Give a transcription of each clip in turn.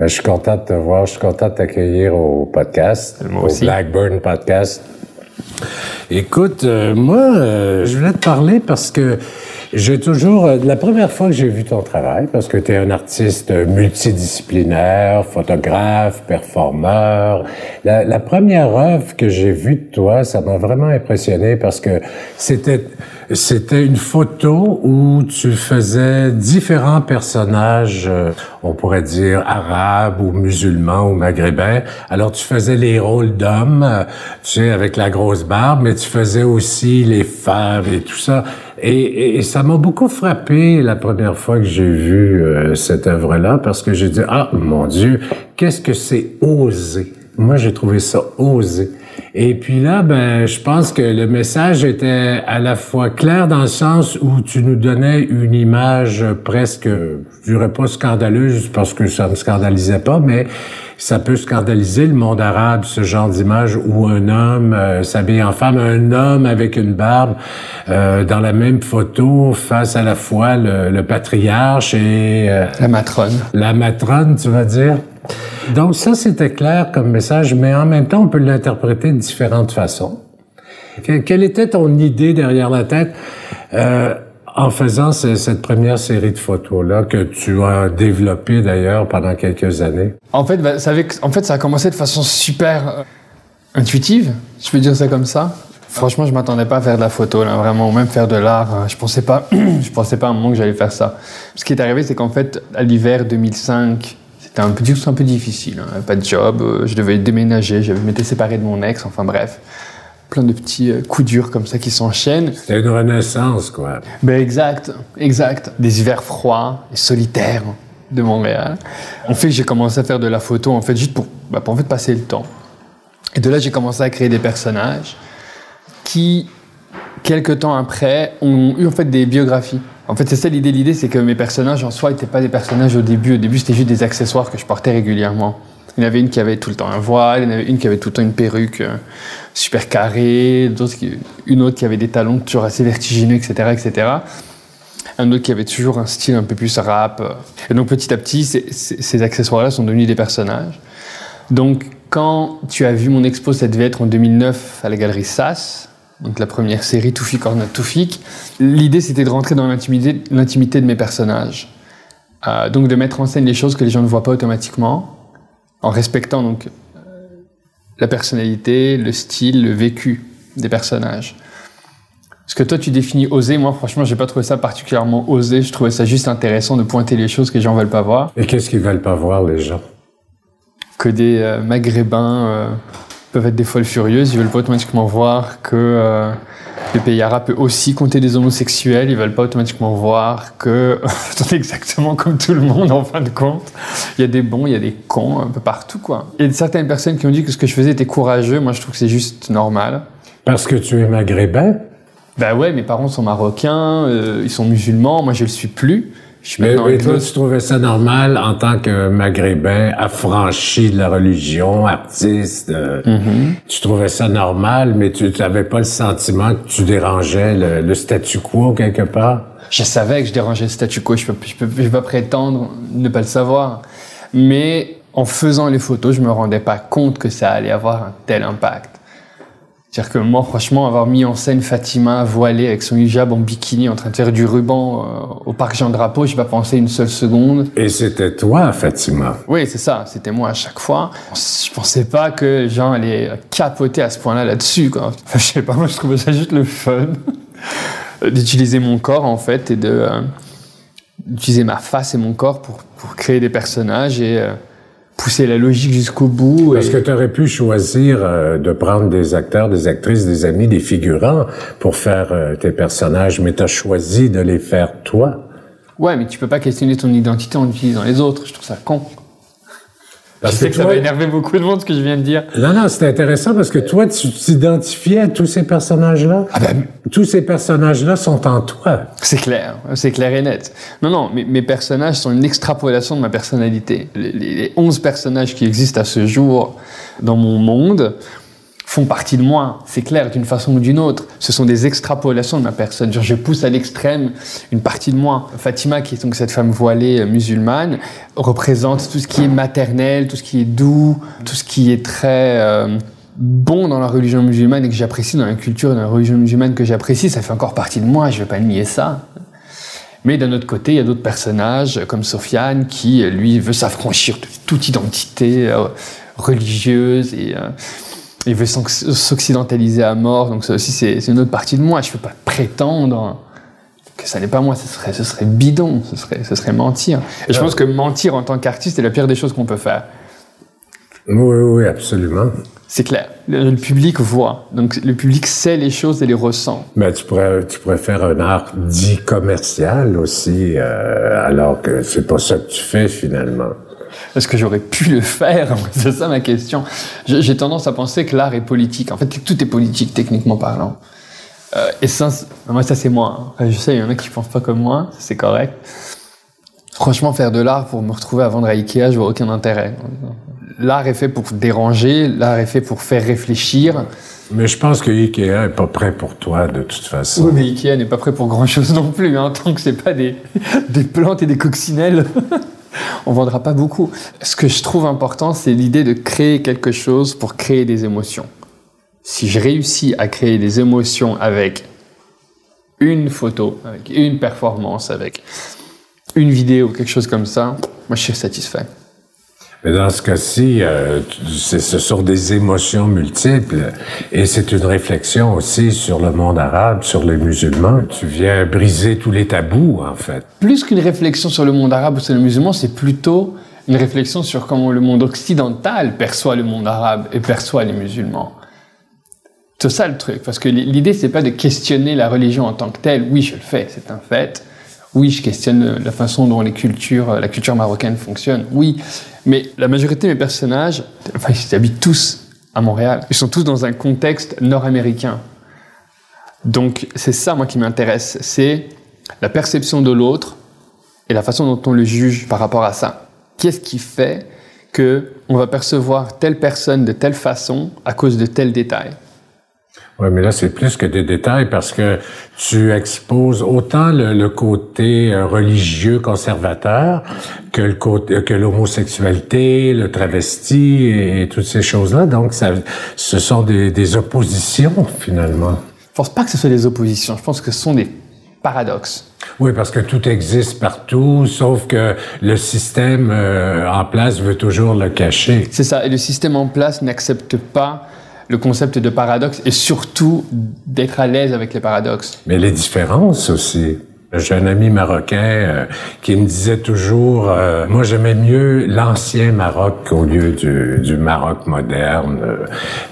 Ben, je suis content de te voir, je suis content de t'accueillir au podcast, Moi au aussi. Blackburn Podcast. Écoute, euh, moi, euh, je voulais te parler parce que j'ai toujours, euh, la première fois que j'ai vu ton travail, parce que tu es un artiste multidisciplinaire, photographe, performeur, la, la première œuvre que j'ai vue de toi, ça m'a vraiment impressionné parce que c'était c'était une photo où tu faisais différents personnages, euh, on pourrait dire arabes ou musulmans ou maghrébins. Alors tu faisais les rôles d'hommes, euh, tu sais, avec la grosse barbe, mais tu faisais aussi les femmes et tout ça. Et, et- et ça m'a beaucoup frappé la première fois que j'ai vu euh, cette œuvre-là parce que j'ai dit ah mon Dieu, qu'est-ce que c'est osé? Moi j'ai trouvé ça osé. Et puis là, ben, je pense que le message était à la fois clair dans le sens où tu nous donnais une image presque, je dirais pas scandaleuse parce que ça me scandalisait pas, mais ça peut scandaliser le monde arabe, ce genre d'image où un homme euh, s'habille en femme, un homme avec une barbe euh, dans la même photo face à la fois le, le patriarche et euh, La matrone. la matrone, tu vas dire? Donc ça, c'était clair comme message, mais en même temps, on peut l'interpréter de différentes façons. Que- quelle était ton idée derrière la tête euh, en faisant ce- cette première série de photos-là que tu as développée d'ailleurs pendant quelques années? En fait, bah, en fait, ça a commencé de façon super euh, intuitive, je peux dire ça comme ça. Franchement, je m'attendais pas à faire de la photo, là, vraiment, ou même faire de l'art. euh, Je pensais pas, je pensais pas à un moment que j'allais faire ça. Ce qui est arrivé, c'est qu'en fait, à l'hiver 2005, c'était un peu, un peu difficile. hein, Pas de job, euh, je devais déménager, je m'étais séparé de mon ex, enfin bref. Plein de petits euh, coups durs comme ça qui s'enchaînent. C'était une renaissance, quoi. Ben exact, exact. Des hivers froids et solitaires de Montréal. En fait, j'ai commencé à faire de la photo, en fait, juste pour, bah, pour en fait passer le temps. Et de là, j'ai commencé à créer des personnages qui, quelques temps après, ont eu en fait des biographies. En fait, c'est ça l'idée. L'idée, c'est que mes personnages en soi n'étaient pas des personnages au début. Au début, c'était juste des accessoires que je portais régulièrement. Il y en avait une qui avait tout le temps un voile, il y en avait une qui avait tout le temps une perruque euh, super carrée, une autre qui avait des talons toujours assez vertigineux, etc., etc. Un autre qui avait toujours un style un peu plus rap. Et donc petit à petit, ces, ces- ces accessoires-là sont devenus des personnages. Donc quand tu as vu mon expo, ça devait être en 2009 à la galerie SAS, donc la première série Toufik or not Toufik. L'idée c'était de rentrer dans l'intimité, de mes personnages. Euh, donc de mettre en scène les choses que les gens ne voient pas automatiquement, en respectant donc euh, la personnalité, le style, le vécu des personnages. Ce que toi tu définis oser, moi franchement j'ai pas trouvé ça particulièrement osé, je trouvais ça juste intéressant de pointer les choses que les gens veulent pas voir. Et qu'est-ce qu'ils veulent pas voir, les gens? que des euh, maghrébins euh, peuvent être des folles furieuses, ils veulent pas automatiquement voir que euh, le pays arabe peut aussi compter des homosexuels, ils veulent pas automatiquement voir que c'est exactement comme tout le monde en fin de compte. Il y a des bons, il y a des cons un peu partout quoi. Il y a certaines personnes qui ont dit que ce que je faisais était courageux, moi je trouve que c'est juste normal. Parce que tu es maghrébin? Bah ouais, mes parents sont marocains, euh, ils sont musulmans, moi je le suis plus. Je Mais, mais toi, tu trouvais ça normal en tant que maghrébin, affranchi de la religion, artiste. euh, Mhm. Tu trouvais ça normal, mais tu n'avais pas le sentiment que tu dérangeais le, le statu quo quelque part? Je savais que je dérangeais le statu quo, je peux, je peux, je vais pas prétendre ne pas le savoir. Mais en faisant les photos, je me rendais pas compte que ça allait avoir un tel impact. C'est-à-dire que moi, franchement, avoir mis en scène Fatima voilée avec son hijab en bikini en train de faire du ruban euh, au parc Jean Drapeau, j'ai pas pensé une seule seconde. Et c'était toi, Fatima. Oui, c'est ça, c'était moi à chaque fois. Je pensais pas que les gens allaient capoter à ce point-là là-dessus. quoi. Enfin, je sais pas, moi je trouvais ça juste le fun d'utiliser mon corps en fait et de euh, d'utiliser ma face et mon corps pour, pour créer des personnages et euh, pousser la logique jusqu'au bout. Parce et- que tu aurais pu choisir euh, de prendre des acteurs, des actrices, des amis, des figurants pour faire euh, tes personnages, mais tu as choisi de les faire toi. Ouais, mais tu peux pas questionner ton identité en utilisant les autres. Je trouve ça con. Parce je sais que, ça toi- va énerver beaucoup de monde ce que je viens de dire. Non, non, c'est intéressant parce que toi, tu t'identifiais à tous ces personnages-là? Ah ben, Tous ces personnages-là sont en toi. C'est clair, c'est clair et net. Non, non, mes, mes personnages sont une extrapolation de ma personnalité. Les, les- les 11 personnages qui existent à ce jour dans mon monde font partie de moi, c'est clair, d'une façon ou d'une autre. Ce sont des extrapolations de ma personne. je pousse à l'extrême une partie de moi. Fatima, qui est donc cette femme voilée euh, musulmane, représente tout ce qui est maternel, tout ce qui est doux, tout ce qui est très euh, bon dans la religion musulmane et que j'apprécie, dans la culture et dans la religion musulmane que j'apprécie. Ça fait encore partie de moi, je ne vais pas nier ça. Mais d'un autre côté, il y a d'autres personnages comme Sofiane qui, lui, veut s'affranchir de toute identité euh, religieuse et il veut s'occidentaliser à mort, donc ça aussi c'est une autre partie de moi. Je ne peux pas prétendre que ça n'est pas moi, ce serait, ce serait bidon, ce serait, ce serait mentir. Et je pense que mentir en tant qu'artiste est la pire des choses qu'on peut faire. Oui, oui, absolument. C'est clair. Le, public voit. Donc le public sait les choses et les ressent. Mais tu pourrais, tu pourrais faire un art dit commercial aussi, euh, alors que c'est pas ça que tu fais finalement. Est-ce que j'aurais pu le faire C'est ça ma question. J'ai tendance à penser que l'art est politique. En fait, tout est politique, techniquement parlant. Euh, et ça, moi, ça c'est moi. Hein. Je sais, il y en a qui pensent pas comme moi, c'est correct. Franchement, faire de l'art pour me retrouver à vendre à Ikea, je vois aucun intérêt. L'art est fait pour déranger, l'art est fait pour faire réfléchir. Mais je pense que Ikea est pas prêt pour toi de toute façon. Oui, mais Ikea n'est pas prêt pour grand chose non plus, hein, tant que c'est pas des, des plantes et des coccinelles. on vendra pas beaucoup. Ce que je trouve important, c'est l'idée de créer quelque chose pour créer des émotions. Si je réussis à créer des émotions avec une photo, avec une performance, avec une vidéo, quelque chose comme ça, moi je suis satisfait. Mais dans ce cas-ci, euh, ce sont des émotions multiples et c'est une réflexion aussi sur le monde arabe, sur les musulmans. Tu viens briser tous les tabous, en fait. Plus qu'une réflexion sur le monde arabe ou sur les musulmans, c'est plutôt une réflexion sur comment le monde occidental perçoit le monde arabe et perçoit les musulmans. C'est ça le truc, parce que l'idée, c'est pas de questionner la religion en tant que telle. Oui, je le fais, c'est un fait. Oui, je questionne la façon dont les cultures, la culture marocaine fonctionne. Oui, mais la majorité de mes personnages, enfin, ils habitent tous à Montréal. Ils sont tous dans un contexte nord-américain. Donc, c'est ça, moi, qui m'intéresse. C'est la perception de l'autre et la façon dont on le juge par rapport à ça. Qu'est-ce qui fait que on va percevoir telle personne de telle façon à cause de tel détail oui, mais là, c'est plus que des détails parce que tu exposes autant le, côté euh, religieux conservateur que le côté, que l'homosexualité, le travesti et, toutes ces choses-là. Donc, ça, ce sont des, des oppositions, finalement. Je pense pas que ce soit des oppositions. Je pense que ce sont des paradoxes. Oui, parce que tout existe partout, sauf que le système euh, en place veut toujours le cacher. C'est ça. Et le système en place n'accepte pas le concept de paradoxe et surtout d'être à l'aise avec les paradoxes. Mais les différences aussi. J'ai un ami marocain euh, qui me disait toujours, euh, moi j'aimais mieux l'ancien Maroc au lieu du, du Maroc moderne, euh,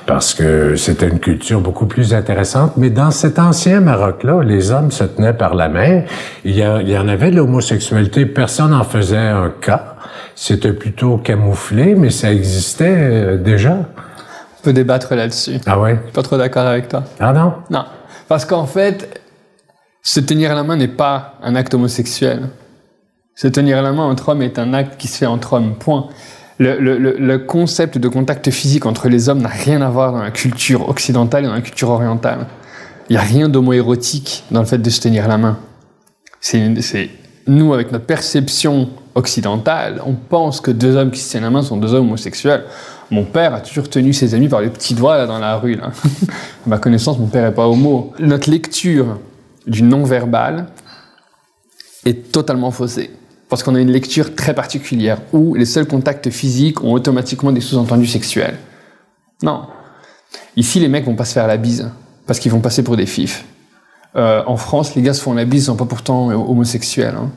parce que c'était une culture beaucoup plus intéressante. Mais dans cet ancien Maroc-là, les hommes se tenaient par la main. Il y, il y en avait de l'homosexualité, personne n'en faisait un cas. C'était plutôt camouflé, mais ça existait déjà. Peut débattre là-dessus. Ah ouais? Je suis pas trop d'accord avec toi. Ah non? Non. Parce qu'en fait, se tenir la main n'est pas un acte homosexuel. Se tenir la main entre hommes est un acte qui se fait entre hommes, point. Le, le, le concept de contact physique entre les hommes n'a rien à voir dans la culture occidentale et dans la culture orientale. Il n'y a rien d'homoérotique dans le fait de se tenir la main. C'est nous, avec notre perception occidentale, on pense que deux hommes qui se tiennent la main sont deux hommes homosexuels. Mon père a toujours tenu ses amis par les petits doigts dans la rue. À ma connaissance, mon père n'est pas homo. Notre lecture du non-verbal est totalement faussée. Parce qu'on a une lecture très particulière où les seuls contacts physiques ont automatiquement des sous-entendus sexuels. Non. Ici, les mecs vont pas se faire la bise parce qu'ils vont passer pour des fifs. Euh, en France, les gars se font la bise, ils sont pas pourtant homosexuels. Hein.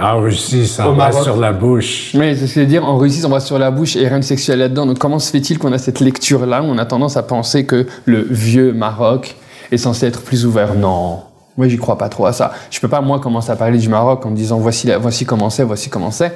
En Russie, ça va sur la bouche. Oui, c'est ce que je veux dire. En Russie, ça va sur la bouche et rien de sexuel là-dedans. Donc, comment se fait-il qu'on a cette lecture-là? Où on a tendance à penser que le vieux Maroc est censé être plus ouvert Non. Moi, j'y crois pas trop à ça. Je peux pas, moi, commencer à parler du Maroc en disant voici, voici comment c'est, voici comment c'est.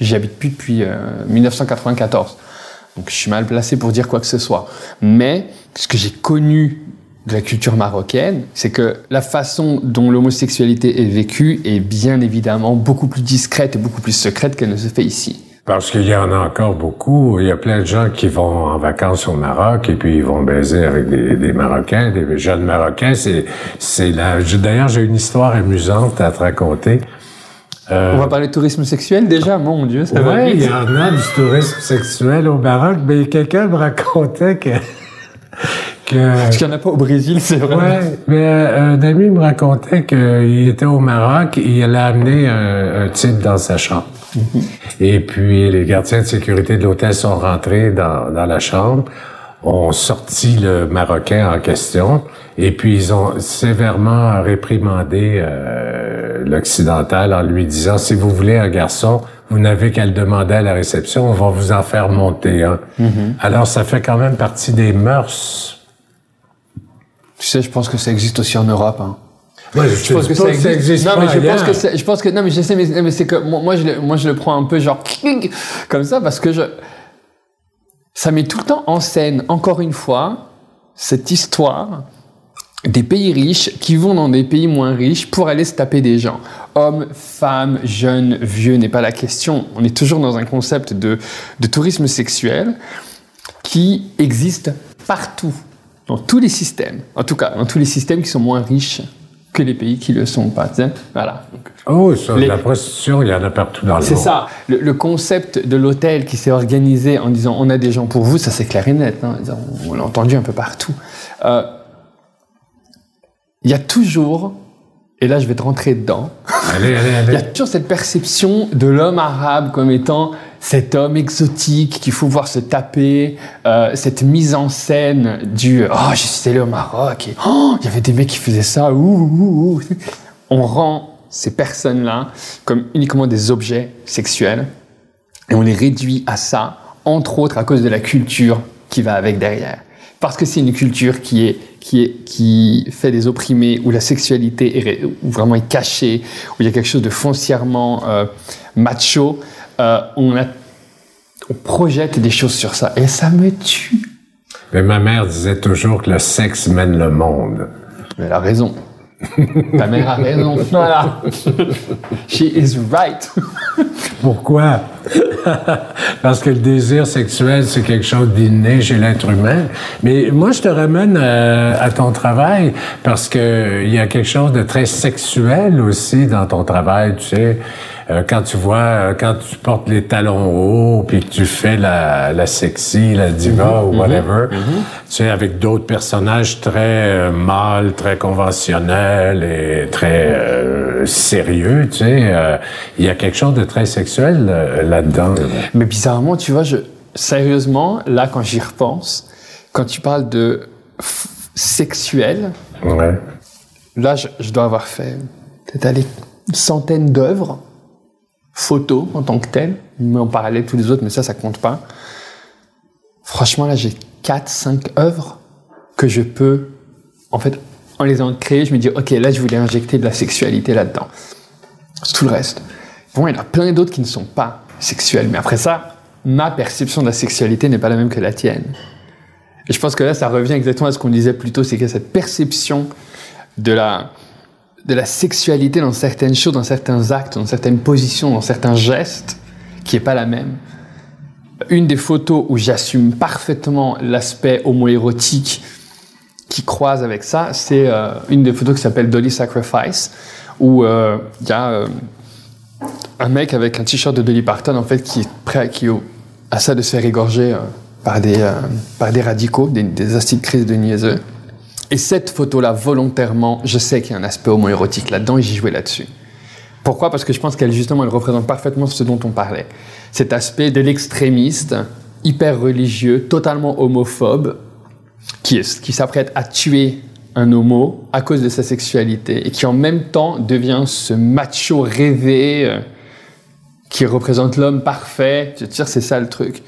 J'y habite plus depuis 1994. Euh, Donc, je suis mal placé pour dire quoi que ce soit. Mais, ce que j'ai connu de la culture marocaine, c'est que la façon dont l'homosexualité est vécue est bien évidemment beaucoup plus discrète et beaucoup plus secrète qu'elle ne se fait ici. Parce qu'il y en a encore beaucoup. Il y a plein de gens qui vont en vacances au Maroc et puis ils vont baiser avec des, Marocains, des jeunes Marocains. C'est, c'est là. D'ailleurs, j'ai une histoire amusante à te raconter. Euh, On va parler de tourisme sexuel déjà, mon Dieu, ça va il y en a du tourisme sexuel au Maroc, mais quelqu'un me racontait que parce qu'il n'y en a pas au Brésil, c'est vrai. Ouais, mais euh, un ami me racontait qu'il était au Maroc et il a amené un, type dans sa chambre. Mm-hmm. Et puis les gardiens de sécurité de l'hôtel sont rentrés dans, dans la chambre, ont sorti le Marocain en question et puis ils ont sévèrement réprimandé euh, l'Occidental en lui disant si vous voulez un garçon, vous n'avez qu'à le demander à la réception, on va vous en faire monter un. Mm-hmm. Alors ça fait quand même partie des mœurs tu sais, je pense que ça existe aussi en Europe. Hein. Ouais, je, pense que ça existe. non, mais je pense que je pense que non, mais je sais, mais, c'est que moi, je le, moi, je le prends un peu genre comme ça parce que je, ça met tout le temps en scène, encore une fois, cette histoire des pays riches qui vont dans des pays moins riches pour aller se taper des gens. Hommes, femmes, jeunes, vieux n'est pas la question. On est toujours dans un concept de, de tourisme sexuel qui existe partout dans tous les systèmes, en tout cas dans tous les systèmes qui sont moins riches que les pays qui le sont pas. Voilà. Oh, ça, la prostitution, il y en a partout dans le monde. C'est ça. Le, concept de l'hôtel qui s'est organisé en disant on a des gens pour vous, ça c'est clair et net. Hein. On l'a entendu un peu partout. Euh, il y a toujours et là je vais te rentrer dedans. Il y a toujours cette perception de l'homme arabe comme étant cet homme exotique qu'il faut voir se taper, euh, cette mise en scène du oh je suis allé au Maroc et oh il y avait des mecs qui faisaient ça ouh, on rend ces personnes-là comme uniquement des objets sexuels et on les réduit à ça entre autres à cause de la culture qui va avec derrière. Parce que c'est une culture qui est qui, est, qui fait des opprimés, où la sexualité est, vraiment est cachée, où il y a quelque chose de foncièrement euh, macho, euh, on, a, on projette des choses sur ça. Et ça me tue. Mais ma mère disait toujours que le sexe mène le monde. Elle a raison. Ta mère a raison. Voilà. She is right. Pourquoi? Parce que le désir sexuel, c'est quelque chose d'inné chez l'être humain. Mais moi, je te ramène euh, à, ton travail parce que il y a quelque chose de très sexuel aussi dans ton travail, tu sais. Euh, quand tu vois, euh, quand tu portes les talons hauts, puis que tu fais la, la sexy, la diva ou mhm. whatever, mhm. tu sais, avec d'autres personnages très euh, mâles, très conventionnels et très sérieux, tu sais, il y a quelque chose de très sexuel là-dedans. Mais bizarrement, tu vois, je, sérieusement, là, quand j'y repense, quand tu parles de sexuel, ouais. là, je, je dois avoir fait peut-être une centaine d'œuvres photo en tant que telle, mais en parallèle tous les autres, mais ça, ça compte pas. Franchement, là, j'ai 4, 5 œuvres que je peux, en fait, en les ayant créées, je me dis, ok, là, je voulais injecter de la sexualité là-dedans. Tout le reste. Bon, il y en a plein d'autres qui ne sont pas sexuels, mais après ça, ma perception de la sexualité n'est pas la même que la tienne. Et je pense que là, ça revient exactement à ce qu'on disait plus tôt, c'est que cette perception de la, de la sexualité dans certaines choses, dans certains actes, dans certaines positions, dans certains gestes, qui est pas la même. Une des photos où j'assume parfaitement l'aspect homoérotique qui croise avec ça, c'est euh, une des photos qui s'appelle Dolly Sacrifice, où euh, il y a euh, un mec avec un t-shirt de Dolly Parton en fait qui est prêt, à ça de se faire égorger par des par des radicaux, des, des acides crise de niaiseux. Et cette photo-là, volontairement, je sais qu'il y a un aspect homoérotique là-dedans et j'y jouais là-dessus. Pourquoi? Parce que je pense qu'elle, justement, elle représente parfaitement ce dont on parlait. Cet aspect de l'extrémiste, hyper religieux, totalement homophobe, qui, qui s'apprête à tuer un homo à cause de sa sexualité et qui en même temps devient ce macho rêvé euh, qui représente l'homme parfait. Je veux dire, c'est ça le truc.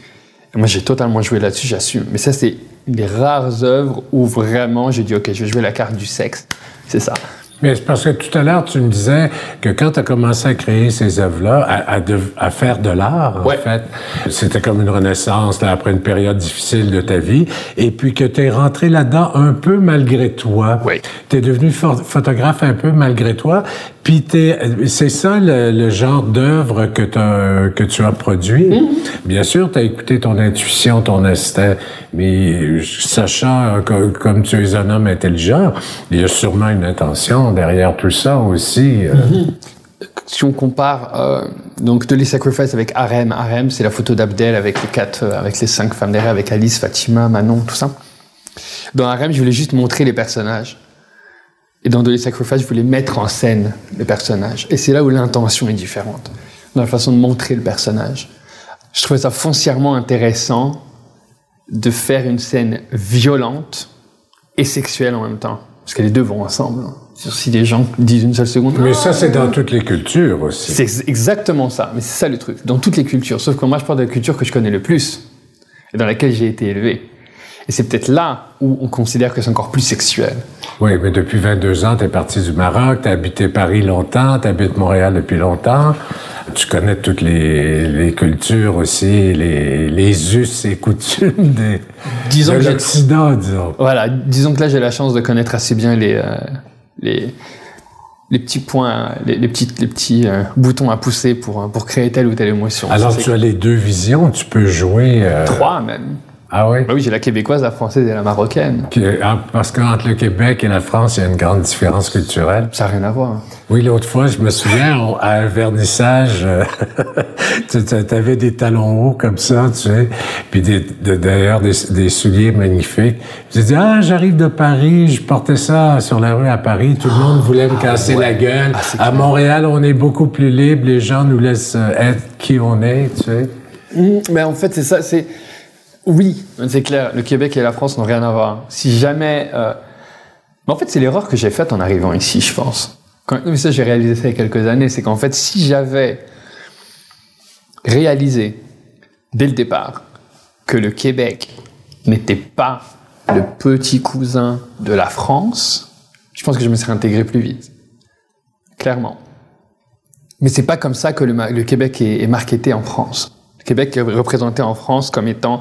moi, j'ai totalement joué là-dessus, j'assume. Mais ça, c'est des rares œuvres où vraiment j'ai dit ok je vais jouer la carte du sexe. C'est ça Mais c'est parce que tout à l'heure, tu me disais que quand tu as commencé à créer ces œuvres-là, à, à, à, faire de l'art, en fait, c'était comme une renaissance là, après une période difficile de ta vie, et puis que tu es rentré là-dedans un peu malgré toi. Oui. Tu es devenu photographe un peu malgré toi, puis c'est ça le, le genre d'œuvre que, que tu as produit. Mm-hmm. Bien sûr, tu as écouté ton intuition, ton instinct, mais sachant que, comme tu es un homme intelligent, il y a sûrement une intention derrière tout ça aussi. Euh. Si on compare euh, donc The Sacrifice avec Harem, Harem c'est la photo d'Abdel avec les quatre, euh, avec les cinq femmes derrière, avec Alice, Fatima, Manon, tout ça. Dans Harem, je voulais juste montrer les personnages. Et dans The Sacrifice, je voulais mettre en scène les personnages. Et c'est là où l'intention est différente, dans la façon de montrer le personnage. Je trouvais ça foncièrement intéressant de faire une scène violente et sexuelle en même temps. Parce que les deux vont ensemble. Hein. Si les gens disent une seule seconde. Mais ça, c'est dans toutes les cultures aussi. C'est exactement ça. Mais c'est ça le truc. Dans toutes les cultures. Sauf que moi, je parle de la culture que je connais le plus et dans laquelle j'ai été élevé. Et c'est peut-être là où on considère que c'est encore plus sexuel. Oui, mais depuis 22 ans, tu es parti du Maroc, tu as habité Paris longtemps, tu habites Montréal depuis longtemps. Tu connais toutes les, les cultures aussi, les, les us et coutumes des, disons de l'Occident, disons. Voilà, disons que là, j'ai la chance de connaître assez bien les, euh, les, les petits points, les, les petits, les petits euh, boutons à pousser pour, pour créer telle ou telle émotion. Alors, tu as les deux visions, tu peux jouer... Euh, Trois, même. Ah oui? Bah oui, j'ai la québécoise, la française et la marocaine. Ah, parce qu'entre le Québec et la France, il y a une grande différence culturelle. Ça n'a rien à voir. Oui, l'autre fois, je me souviens, à un vernissage, euh, tu avais des talons hauts comme ça, tu sais, puis d'ailleurs des, des, souliers magnifiques. J'ai dit, ah, j'arrive de Paris, je portais ça sur la rue à Paris, tout le monde voulait me ah, casser la gueule. Ah, à Montréal, on est beaucoup plus libre, les gens nous laissent euh, être qui on est, tu sais. Mmh, mais en fait, c'est ça, c'est oui, c'est clair. Le Québec et la France n'ont rien à voir. Si jamais. Euh... Mais en fait, c'est l'erreur que j'ai faite en arrivant ici, je pense. Quand... Mais ça, j'ai réalisé ça il y a quelques années. C'est qu'en fait, si j'avais réalisé dès le départ que le Québec n'était pas le petit cousin de la France, je pense que je me serais intégré plus vite. Clairement. Mais c'est pas comme ça que le, Québec est, est marketé en France. Québec est représenté en France comme étant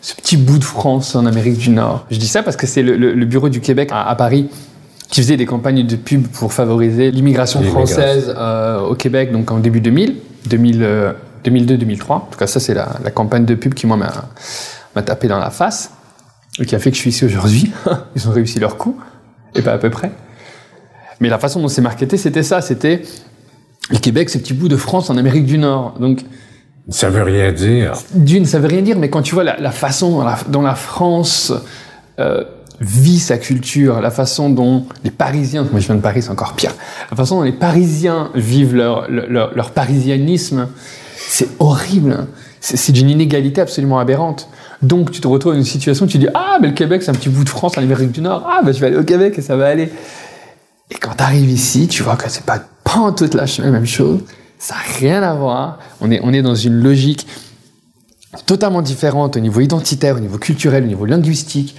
ce petit bout de France en Amérique du Nord. Je dis ça parce que c'est le, bureau du Québec à, Paris qui faisait des campagnes de pub pour favoriser l'immigration française euh, au Québec, donc en début 2000, 2000 2002-2003. En tout cas, ça, c'est la, campagne de pub qui, moi, m'a tapé dans la face et qui a fait que je suis ici aujourd'hui. Ils ont réussi leur coup, et pas à peu près. Mais la façon dont c'est marketé, c'était ça. C'était le Québec, ce petit bout de France en Amérique du Nord. Donc, ça veut rien dire. D'une, ça veut rien dire, mais quand tu vois la, façon dont la, France euh, vit sa culture, la façon dont les Parisiens, moi je viens de Paris, c'est encore pire, la façon dont les Parisiens vivent leur, leur, leur parisianisme, c'est horrible. C'est d'une inégalité absolument aberrante. Donc tu te retrouves dans une situation où tu dis Ah, mais le Québec, c'est un petit bout de France en Amérique du Nord. Ah, ben je vais aller au Québec et ça va aller. Et quand tu arrives ici, tu vois que c'est pas, pas en toute la même chose. Ça n'a rien à voir. On est, on est dans une logique totalement différente au niveau identitaire, au niveau culturel, au niveau linguistique,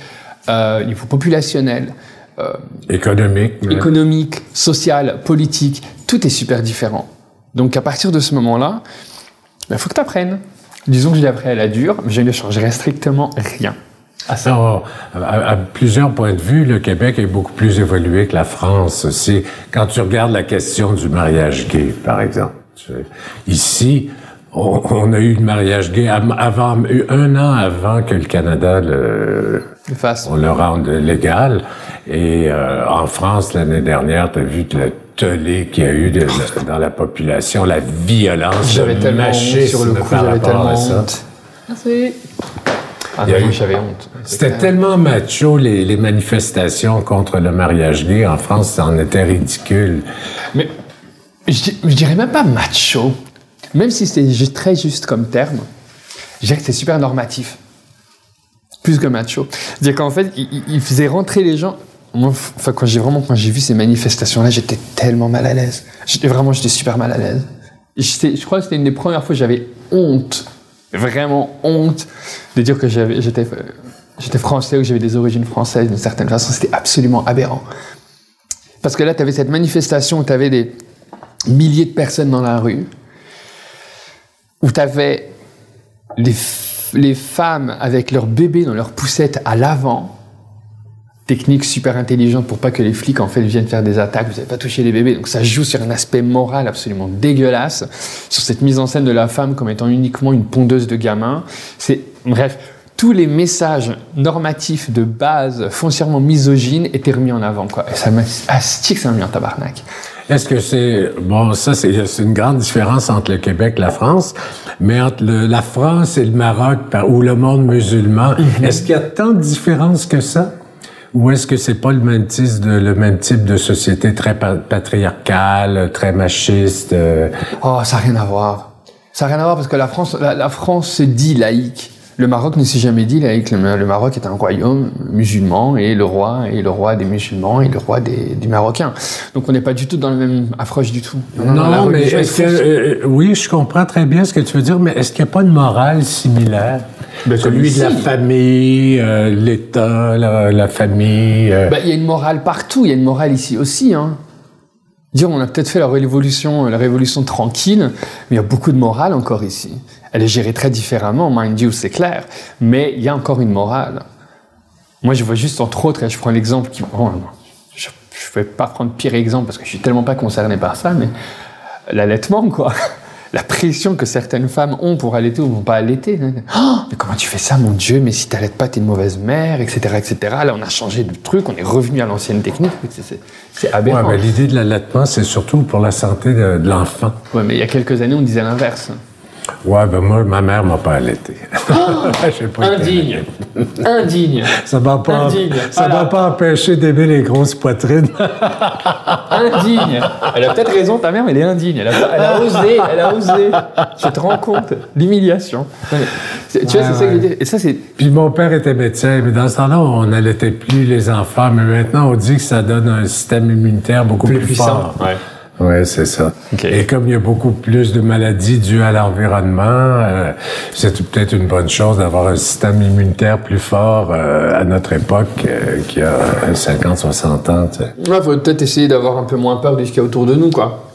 euh, au niveau populationnel. Euh, économique. Économique, social, politique. Tout est super différent. Donc à partir de ce moment-là, il ben, faut que tu apprennes. Disons que je l'ai appris à la dure, mais je ne changerai strictement rien. À, ça. à, plusieurs points de vue, le Québec est beaucoup plus évolué que la France. C'est quand tu regardes la question du mariage gay, par exemple. Ici, on, a eu le mariage gay avant, un an avant que le Canada le, on le rende légal. Et euh, en France, l'année dernière, tu as vu le tollé qu'il y a eu dans la population, la violence. J'avais tellement honte sur le coup, j'avais tellement honte. Merci. Ah j'avais honte. C'était tellement macho, les, les, manifestations contre le mariage gay. En France, ça en était ridicule. Mais je, dirais même pas macho, même si c'est très juste comme terme, je dirais que c'est super normatif. Plus que macho. C'est-à-dire qu'en fait, il, faisait rentrer les gens. Enfin, quand j'ai vraiment, quand j'ai vu ces manifestations-là, j'étais tellement mal à l'aise. Vraiment, j'étais super mal à l'aise. Je crois que c'était une des premières fois que j'avais honte, vraiment honte, de dire que j'étais, j'étais français ou que j'avais des origines françaises d'une certaine façon. C'était absolument aberrant. Parce que là, tu avais cette manifestation où tu avais des milliers de personnes dans la rue, où tu avais les, les femmes avec leurs bébés dans leurs poussettes à l'avant, technique super intelligente pour pas que les flics en fait viennent faire des attaques, vous n'avez pas touché les bébés. Donc ça joue sur un aspect moral absolument dégueulasse, sur cette mise en scène de la femme comme étant uniquement une pondeuse de gamins. C'est bref, tous les messages normatifs de base foncièrement misogynes étaient remis en avant quoi. Et ça m'a astique, ça m'a mis en tabarnak? Est-ce que c'est bon ça c'est une grande différence entre le Québec et la France, mais entre le, la France et le Maroc ou le monde musulman, Mhm. est-ce qu'il y a tant de différences que ça? Ou est-ce que c'est pas le même type de le même type de société très pa- patriarcale, très machiste? euh, Oh, ça n'a rien à voir. Ça n'a rien à voir parce que la France, la, la France se dit laïque. Le Maroc ne s'est jamais dit laïque. Le, le Maroc est un royaume musulman et le roi est le roi des musulmans et le roi des, des Marocains. Donc on n'est pas du tout dans la même approche du tout. Non, la mais est-ce que, euh, oui, je comprends très bien ce que tu veux dire, mais est-ce qu'il n'y a pas une morale similaire? Ben, comme Celui de la famille, euh, l'État, la, la famille. euh, Bah, Il y a une morale partout, il y a une morale ici aussi. Hein. Dire, on a peut-être fait la révolution, la révolution tranquille, mais il y a beaucoup de morale encore ici. Elle est gérée très différemment, mind you, c'est clair, mais il y a encore une morale. Moi, je vois juste entre autres, et je prends l'exemple qui, oh, je ne vais pas prendre pire exemple parce que je suis tellement pas concerné par ça, mais l'allaitement, quoi. La pression que certaines femmes ont pour allaiter ou vont pas allaiter. Oh, mais comment tu fais ça, mon Dieu? Mais si t'allaites pas, t'es une mauvaise mère, etc., etc. Là, on a changé de truc, on est revenu à l'ancienne technique. C'est- ouais, aberrant. ben, l'idée de l'allaitement, c'est surtout pour la santé de, de l'enfant. Ouais, mais il y a quelques années, on disait l'inverse. Ouais, ben moi, ma mère m'a pas allaité. Pas été Indigne. Indigne. Ça m'a pas, Indigne. ça Voilà. m'a pas empêché d'aimer les grosses poitrines. Indigne. Elle a peut-être raison, ta mère, mais elle est indigne. Elle a, elle a osé, elle a osé. Tu te rends compte? L'humiliation. Ouais, mais c'est- Tu vois, c'est ça que je veux dire. Et ça, c'est. Puis mon père était médecin, mais dans ce temps-là, on n'allaitait plus les enfants, mais maintenant, on dit que ça donne un système immunitaire beaucoup plus, fort. Ouais. Oui, c'est ça. Et comme il y a beaucoup plus de maladies dues à l'environnement, euh, c'est peut-être une bonne chose d'avoir un système immunitaire plus fort euh, à notre époque euh, qu'il y a 50, 60 ans. tu sais. Ouais, faut peut-être essayer d'avoir un peu moins peur de ce qu'il y a autour de nous, quoi.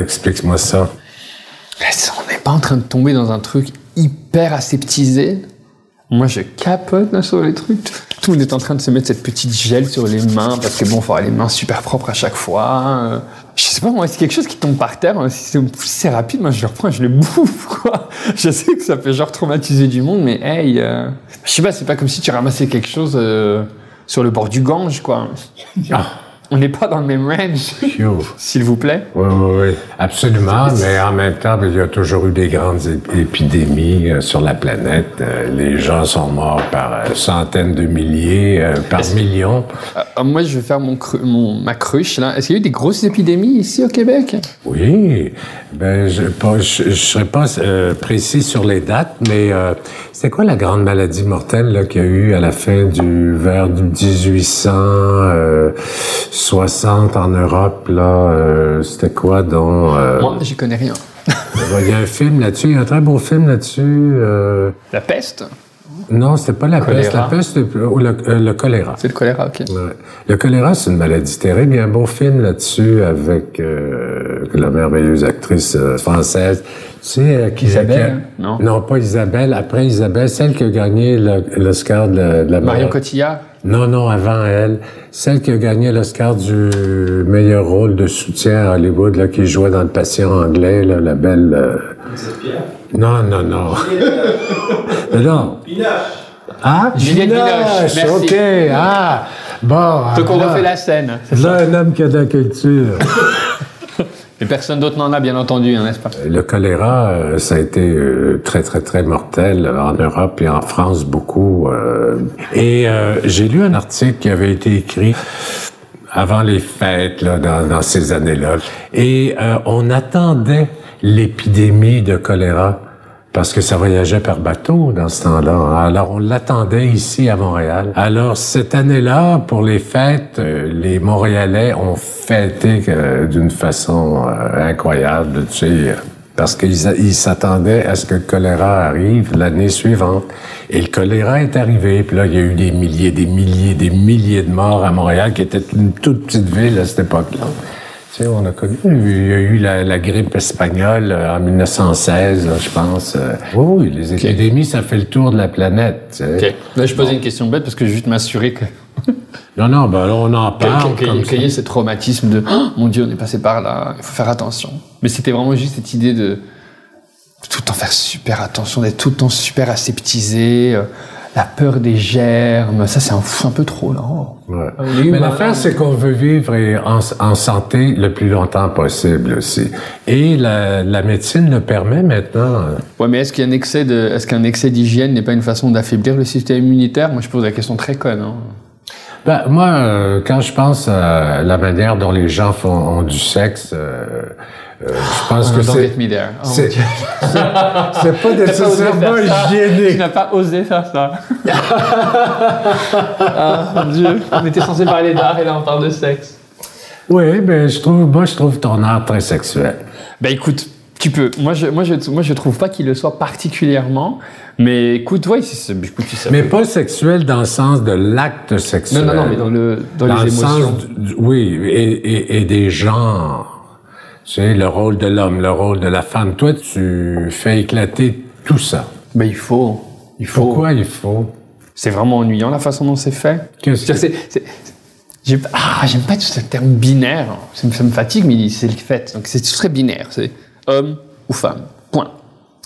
Explique-moi ça. On n'est pas en train de tomber dans un truc hyper aseptisé. Moi, je capote là, sur les trucs. Tout le monde est en train de se mettre cette petite gel sur les mains parce que bon, faut avoir les mains super propres à chaque fois. Je sais pas, moi, c'est quelque chose qui tombe par terre. Si c'est si c'est rapide, moi, je le reprends je le bouffe, quoi. Je sais que ça peut genre traumatiser du monde, mais hey, euh, je sais pas, c'est pas comme si tu ramassais quelque chose euh, sur le bord du Gange, quoi. On n'est pas dans le même range, s'il vous plaît. Oui, oui, oui. Absolument, mais en même temps, il y a toujours eu des grandes ép- épidémies euh, sur la planète. Euh, les gens sont morts par euh, centaines de milliers, par millions. Moi, je vais faire mon, cru- mon ma cruche là. Est-ce qu'il y a eu des grosses épidémies ici au Québec? Oui, ben je ne je, je serais pas précis sur les dates, mais euh, c'était quoi la grande maladie mortelle qu'il y a eu à la fin du vers du 1860 en Europe là euh, C'était quoi donc euh, Moi, j'y connais rien. Il y a un film là-dessus, il y a un très beau film là-dessus. euh, La peste? Non, c'était pas la peste. La peste, ou le, euh, le choléra. C'est le choléra, ok. Ouais. Le choléra, c'est une maladie terrible. Il y a un beau film là-dessus avec euh, la merveilleuse actrice euh, française. Tu sais, euh, qui, Isabelle, qui a- non? Non, pas Isabelle. Après Isabelle, celle qui a gagné l'Oscar de, la- de la Marion meilleure- Cotillard? Non, non, avant elle. Celle qui a gagné l'Oscar du meilleur rôle de soutien à Hollywood, là, qui jouait dans Le Patient anglais, là, la belle... euh, Non, non, non. non, non. Ah, Juliette Binoche, merci. OK. Ah, bon. Donc on refait la scène. Là, un homme qui a de la culture. Et personne d'autre n'en a, bien entendu, hein, n'est-ce pas? Le choléra, euh, ça a été euh, très, très, très mortel en Europe et en France beaucoup. euh. et euh, j'ai lu un article qui avait été écrit avant les fêtes, là, dans, dans ces années-là. Et euh, on attendait l'épidémie de choléra parce que ça voyageait par bateau dans ce temps-là. Alors, on l'attendait ici à Montréal. Alors, cette année-là, pour les fêtes, euh, les Montréalais ont fêté euh, d'une façon euh, incroyable. Tu sais, parce qu'ils s'attendaient à ce que le choléra arrive l'année suivante. Et le choléra est arrivé, puis là, il y a eu des milliers, des milliers, des milliers de morts à Montréal, qui était une toute petite ville à cette époque-là. Tu sais, on a connu, il y a eu la, grippe espagnole euh, en 1916, je pense. Euh. Oui, oui, les épidémies, ça fait le tour de la planète. OK. Là, je posais une question bête parce que je veux juste m'assurer que... non, non, ben là, on en parle. Qu'il y ait ce traumatisme de oh, mon Dieu, on est passé par là, il faut faire attention. Mais c'était vraiment juste cette idée de tout le temps faire super attention, d'être tout le temps super aseptisé. Euh, la peur des germes, ça c'est un, un, peu trop là. Ouais. Ah, mais l'affaire c'est qu'on veut vivre en, en, santé le plus longtemps possible aussi. Et la, la médecine le permet maintenant. Ouais, mais est-ce qu'un excès de, est-ce qu'un excès d'hygiène n'est pas une façon d'affaiblir le système immunitaire? Moi je pose la question très conne. Hein. Ben, moi, euh, quand je pense à la manière dont les gens font ont du sexe, euh, euh, je pense que c'est. Oh, c'est pas nécessairement hygiénique. Tu n'as pas osé faire ça. ah, mon Dieu. On était censé parler d'art et là on parle de sexe. Oui, mais je trouve, moi, je trouve ton art très sexuel. Ben écoute, tu peux. Moi, je, moi, je, moi, je trouve pas qu'il le soit particulièrement. Mais écoute, oui, c'est, écoute, Mais pas sexuel dans le sens de l'acte sexuel. Non, non, non, mais dans, le, dans, les émotions. Sens oui, et, et, et, des genres. Sais, le rôle de l'homme, le rôle de la femme. Toi, tu fais éclater tout ça. Ben, il faut. Il faut. Pourquoi il faut? C'est vraiment ennuyant la façon dont c'est fait. Qu'est-ce que c'est? Ah, j'aime pas tout ce terme binaire. Ça me, ça me fatigue, mais c'est le fait. Donc, c'est très binaire. C'est homme ou femme. Point.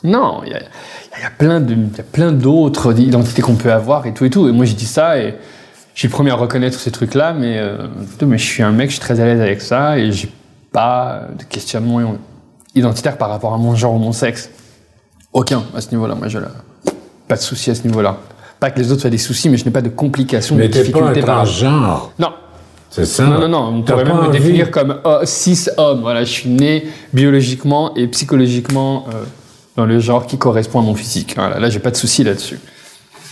Non, il y a, y a, plein de, y a plein d'autres identités qu'on peut avoir et tout et tout. Et moi, j'ai dit ça et je suis le premier à reconnaître ces trucs-là, mais, euh, mais je suis un mec, je suis très à l'aise avec ça et j'ai pas de questionnement identitaire par rapport à mon genre ou mon sexe. Aucun à ce niveau-là. Moi, je pas de souci à ce niveau-là. Pas que les autres soient des soucis, mais je n'ai pas de complications, mais de difficultés pas un genre. Non, c'est ça. Non, non, non. On pourrait même me définir comme oh, cis homme. Voilà, je suis né biologiquement et psychologiquement euh, dans le genre qui correspond à mon physique. Voilà, là, j'ai pas de souci là-dessus.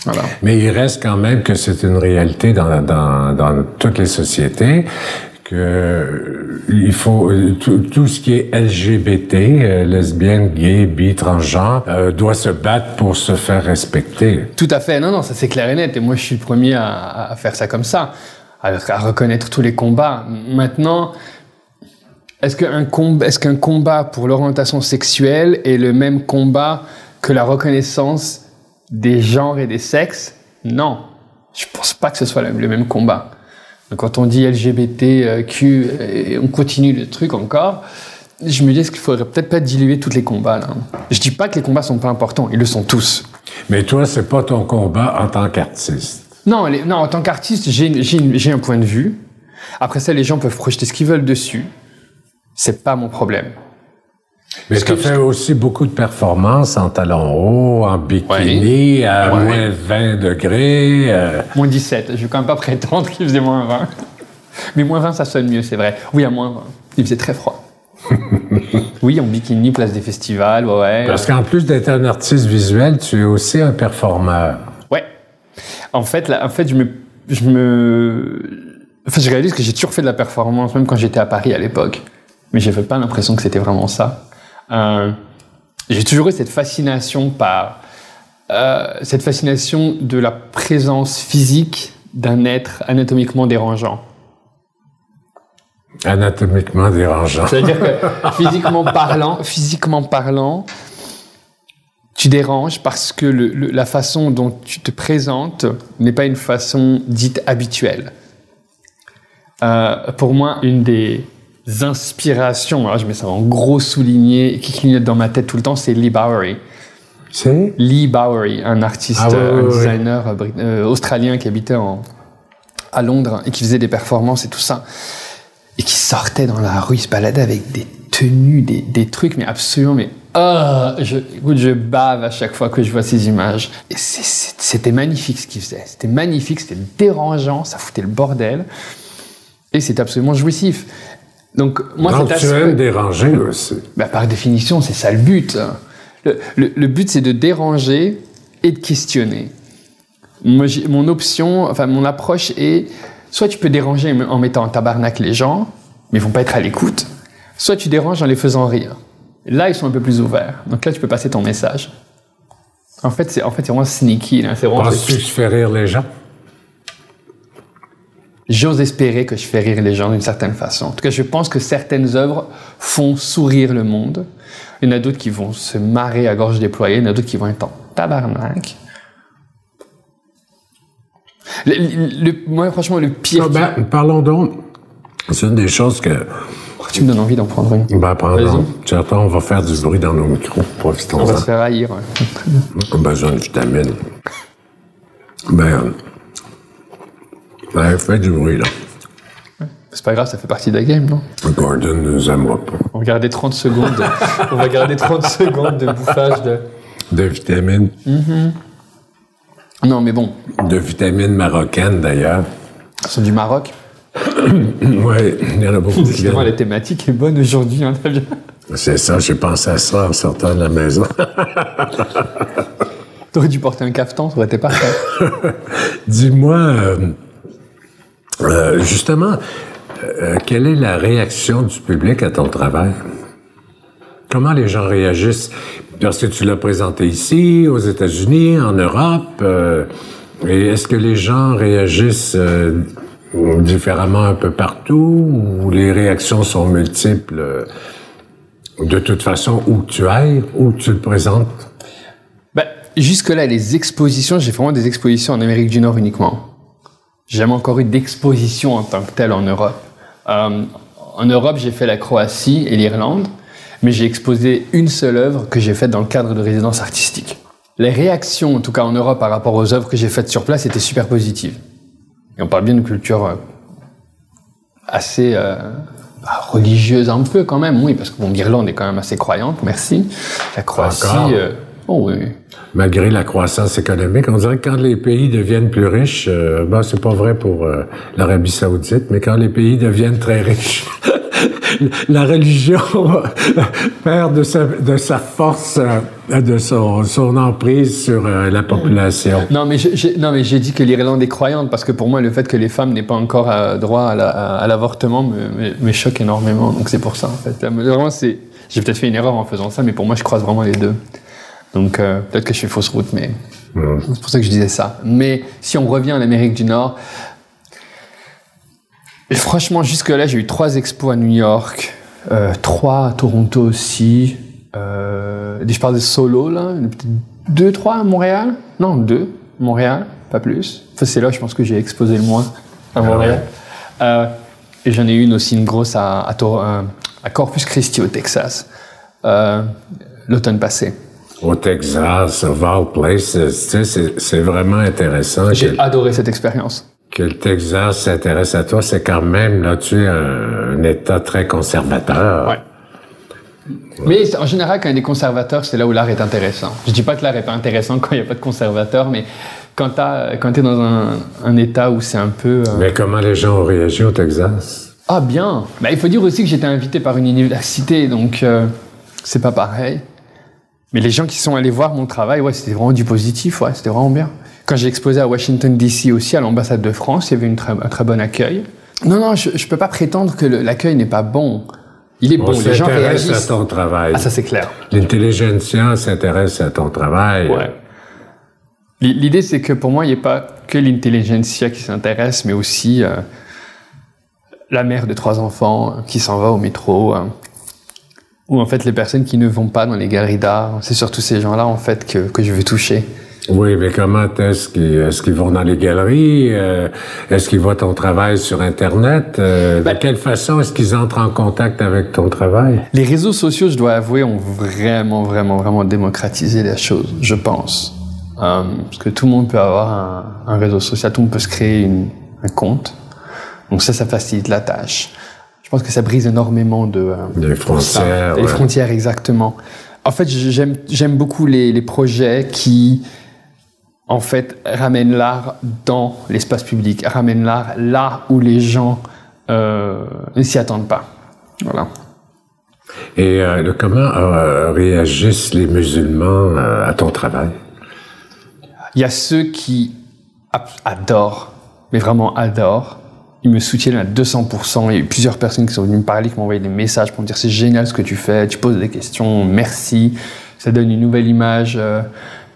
Voilà. Mais il reste quand même que c'est une réalité dans, dans, dans toutes les sociétés que euh, il faut tout, tout, ce qui est LGBT, euh, lesbienne, gay, bi, transgenre, euh, doit se battre pour se faire respecter. Tout à fait. Non, non, ça c'est clair et net. Et moi, je suis le premier à, faire ça comme ça à, reconnaître tous les combats. Maintenant, est-ce qu'un combat, pour l'orientation sexuelle est le même combat que la reconnaissance des genres et des sexes? Non, je pense pas que ce soit le même combat. Quand on dit LGBTQ et on continue le truc encore, je me dis qu'il faudrait peut-être pas diluer tous les combats là. Je dis pas que les combats sont pas importants, ils le sont tous. Mais toi, c'est pas ton combat en tant qu'artiste. Non, non, en tant qu'artiste, j'ai un point de vue. Après ça, les gens peuvent projeter ce qu'ils veulent dessus. C'est pas mon problème. Mais tu fais aussi beaucoup de performances en talons hauts, en bikini, à moins 20 degrés. Euh. Moins 17. Je vais quand même pas prétendre qu'il faisait moins 20. Mais moins 20, ça sonne mieux, c'est vrai. Oui, à moins 20. Il faisait très froid. oui, en bikini, place des festivals, ouais. Parce qu'en plus d'être un artiste visuel, tu es aussi un performeur. En fait, là, en fait, je me, je me, enfin, je réalise que j'ai toujours fait de la performance, même quand j'étais à Paris à l'époque. Mais j'avais pas l'impression que c'était vraiment ça. Euh, j'ai toujours eu cette fascination par euh, cette fascination de la présence physique d'un être anatomiquement dérangeant. Anatomiquement dérangeant. C'est-à-dire que physiquement parlant, physiquement parlant, tu déranges parce que la façon dont tu te présentes n'est pas une façon dite habituelle. Euh, pour moi, une des inspirations, alors je mets ça en gros souligné, qui clignote dans ma tête tout le temps, c'est Lee Bowery. C'est? Lee Bowery, un artiste, ah un designer euh, euh, australien qui habitait à Londres et qui faisait des performances et tout ça. Et qui sortait dans la rue, il se baladait avec des tenues, des, des trucs, mais absolument mais ah, je, écoute, je bave à chaque fois que je vois ces images. Et c'était magnifique ce qu'il faisait. C'était magnifique, c'était dérangeant, ça foutait le bordel. Et c'est absolument jouissif. Donc, moi, tu aimes déranger aussi. Bah, par définition, c'est ça le but. Le, le, but, c'est de déranger et de questionner. Moi, mon option, enfin, mon approche est soit tu peux déranger en mettant en tabarnak les gens, mais ils vont pas être à l'écoute, soit tu déranges en les faisant rire. Là, ils sont un peu plus ouverts. Donc là, tu peux passer ton message. En fait, c'est en fait, c'est vraiment sneaky. Là. C'est vraiment- Penses-tu que je fais rire les gens? J'ose espérer que je fais rire les gens d'une certaine façon. En tout cas, je pense que certaines œuvres font sourire le monde. Il y en a d'autres qui vont se marrer à gorge déployée. Il y en a d'autres qui vont être en tabarnak. Le- le- le- moi, franchement, le pire... Ah ben, parlons donc. C'est une des choses que. Tu me donnes envie d'en prendre une? Ben, pendant. Vas-y. Tu attends, on va faire du bruit dans nos micros. On va Profitons-en. se faire haïr. ouais. On a besoin de vitamines. Ben. Ben, fais du bruit, là. C'est pas grave, ça fait partie de la game, non? Gordon ne nous aimera pas. On va garder 30 secondes. de- on va garder 30 secondes de bouffage de... De vitamines. Non, mais bon, De vitamines marocaines, d'ailleurs. c'est du Maroc. Oui, il y en a beaucoup Justement, la thématique est bonne aujourd'hui. Hein, bien- C'est ça, j'ai pensé à ça en sortant de la maison. T'aurais dû porter un caftan, ça aurait été parfait. Dis-moi, euh, euh, justement, euh, quelle est la réaction du public à ton travail? Comment les gens réagissent? Parce que tu l'as présenté ici, aux États-Unis, en Europe. euh, et est-ce que les gens réagissent différemment un peu partout ou les réactions sont multiples de toute façon où tu ailles, où tu le présentes? Ben, jusque-là, les expositions, j'ai vraiment des expositions en Amérique du Nord uniquement. J'ai jamais encore eu d'exposition en tant que telle en Europe. Euh, en Europe, j'ai fait la Croatie et l'Irlande, mais j'ai exposé une seule œuvre que j'ai faite dans le cadre de résidence artistique. Les réactions, en tout cas en Europe, par rapport aux œuvres que j'ai faites sur place, étaient super positives. Et on parle bien d'une culture euh, assez euh, bah, religieuse un peu quand même, oui, parce que bon, l'Irlande est quand même assez croyante, merci. La Croatie, euh, oh oui. malgré la croissance économique. On dirait que quand les pays deviennent plus riches, euh, ben, c'est pas vrai pour euh, l'Arabie Saoudite, mais quand les pays deviennent très riches, la religion perd de sa, de sa force, euh, de son, son emprise sur euh, la population. Non, mais je- j'ai- non, mais j'ai dit que l'Irlande est croyante parce que pour moi, le fait que les femmes n'aient pas encore euh, droit à la- à à l'avortement me, me- me choque énormément. Donc c'est pour ça, en fait. Là, Vraiment, c'est. J'ai peut-être fait une erreur en faisant ça, mais pour moi, je croise vraiment les deux. Donc euh, peut-être que je fais fausse route, mais c'est pour ça que je disais ça. Mais si on revient à l'Amérique du Nord, et franchement, jusque-là, j'ai eu trois expos à New York, euh, trois à Toronto aussi. Euh, je parle de solo, là. peut-être Deux, trois à Montréal? Non, deux. Montréal, pas plus. Enfin, c'est là, je pense que j'ai exposé le moins à Montréal. Euh, et j'en ai eu une aussi, une grosse à, à, Corpus Christi, au Texas, l'automne passé. Au Texas, all places, tu sais, c'est- vraiment intéressant J'ai adoré cette expérience. que le Texas s'intéresse à toi. C'est quand même, là, tu es un, un État très conservateur. Ouais. Mais en général, quand il y a des conservateurs, c'est là où l'art est intéressant. Je dis pas que l'art est pas intéressant quand il n'y a pas de conservateurs, mais quand tu es dans un, un état où c'est un peu... euh, Mais comment les gens ont réagi au Texas? Ah bien bah, Il faut dire aussi que j'étais invité par une université, donc euh, c'est pas pareil. Mais les gens qui sont allés voir mon travail, ouais, c'était vraiment du positif, ouais, c'était vraiment bien. Quand j'ai exposé à Washington DC aussi, à l'ambassade de France, il y avait une très, un très bon accueil. Non, non, je, je peux pas prétendre que l'accueil n'est pas bon. Il est On bon, les gens réagissent. à ton travail. Ah, ça c'est clair. L'intelligentsia s'intéresse à ton travail. Ouais. L'idée, c'est que pour moi, il n'y a pas que l'intelligentsia qui s'intéresse, mais aussi euh, la mère de trois enfants qui s'en va au métro, euh, ou en fait les personnes qui ne vont pas dans les galeries d'art. C'est surtout ces gens-là, en fait, que, que je veux toucher. Oui, mais comment est-ce qu'ils est-ce qu'ils vont dans les galeries? Euh, est-ce qu'ils voient ton travail sur Internet? Euh, Ben- de quelle façon est-ce qu'ils entrent en contact avec ton travail? Les réseaux sociaux, je dois avouer, ont vraiment, vraiment, vraiment démocratisé la chose, je pense. Euh, parce que tout le monde peut avoir un, un réseau social, tout le monde peut se créer une- un compte. Donc ça, ça facilite la tâche. Je pense que ça brise énormément de... euh, Des pour ça. frontières. Les ouais. frontières, exactement. En fait, j'aime beaucoup les, les projets qui, en fait, ramènent l'art dans l'espace public, ramènent l'art là où les gens euh, ne s'y attendent pas. Voilà. Et euh, comment euh, réagissent les musulmans euh, à ton travail? Il y a ceux qui adorent, mais vraiment adorent, ils me soutiennent à 200%. Il y a eu plusieurs personnes qui sont venues me parler, qui m'ont envoyé des messages pour me dire c'est génial ce que tu fais, tu poses des questions, merci. Ça donne une nouvelle image euh,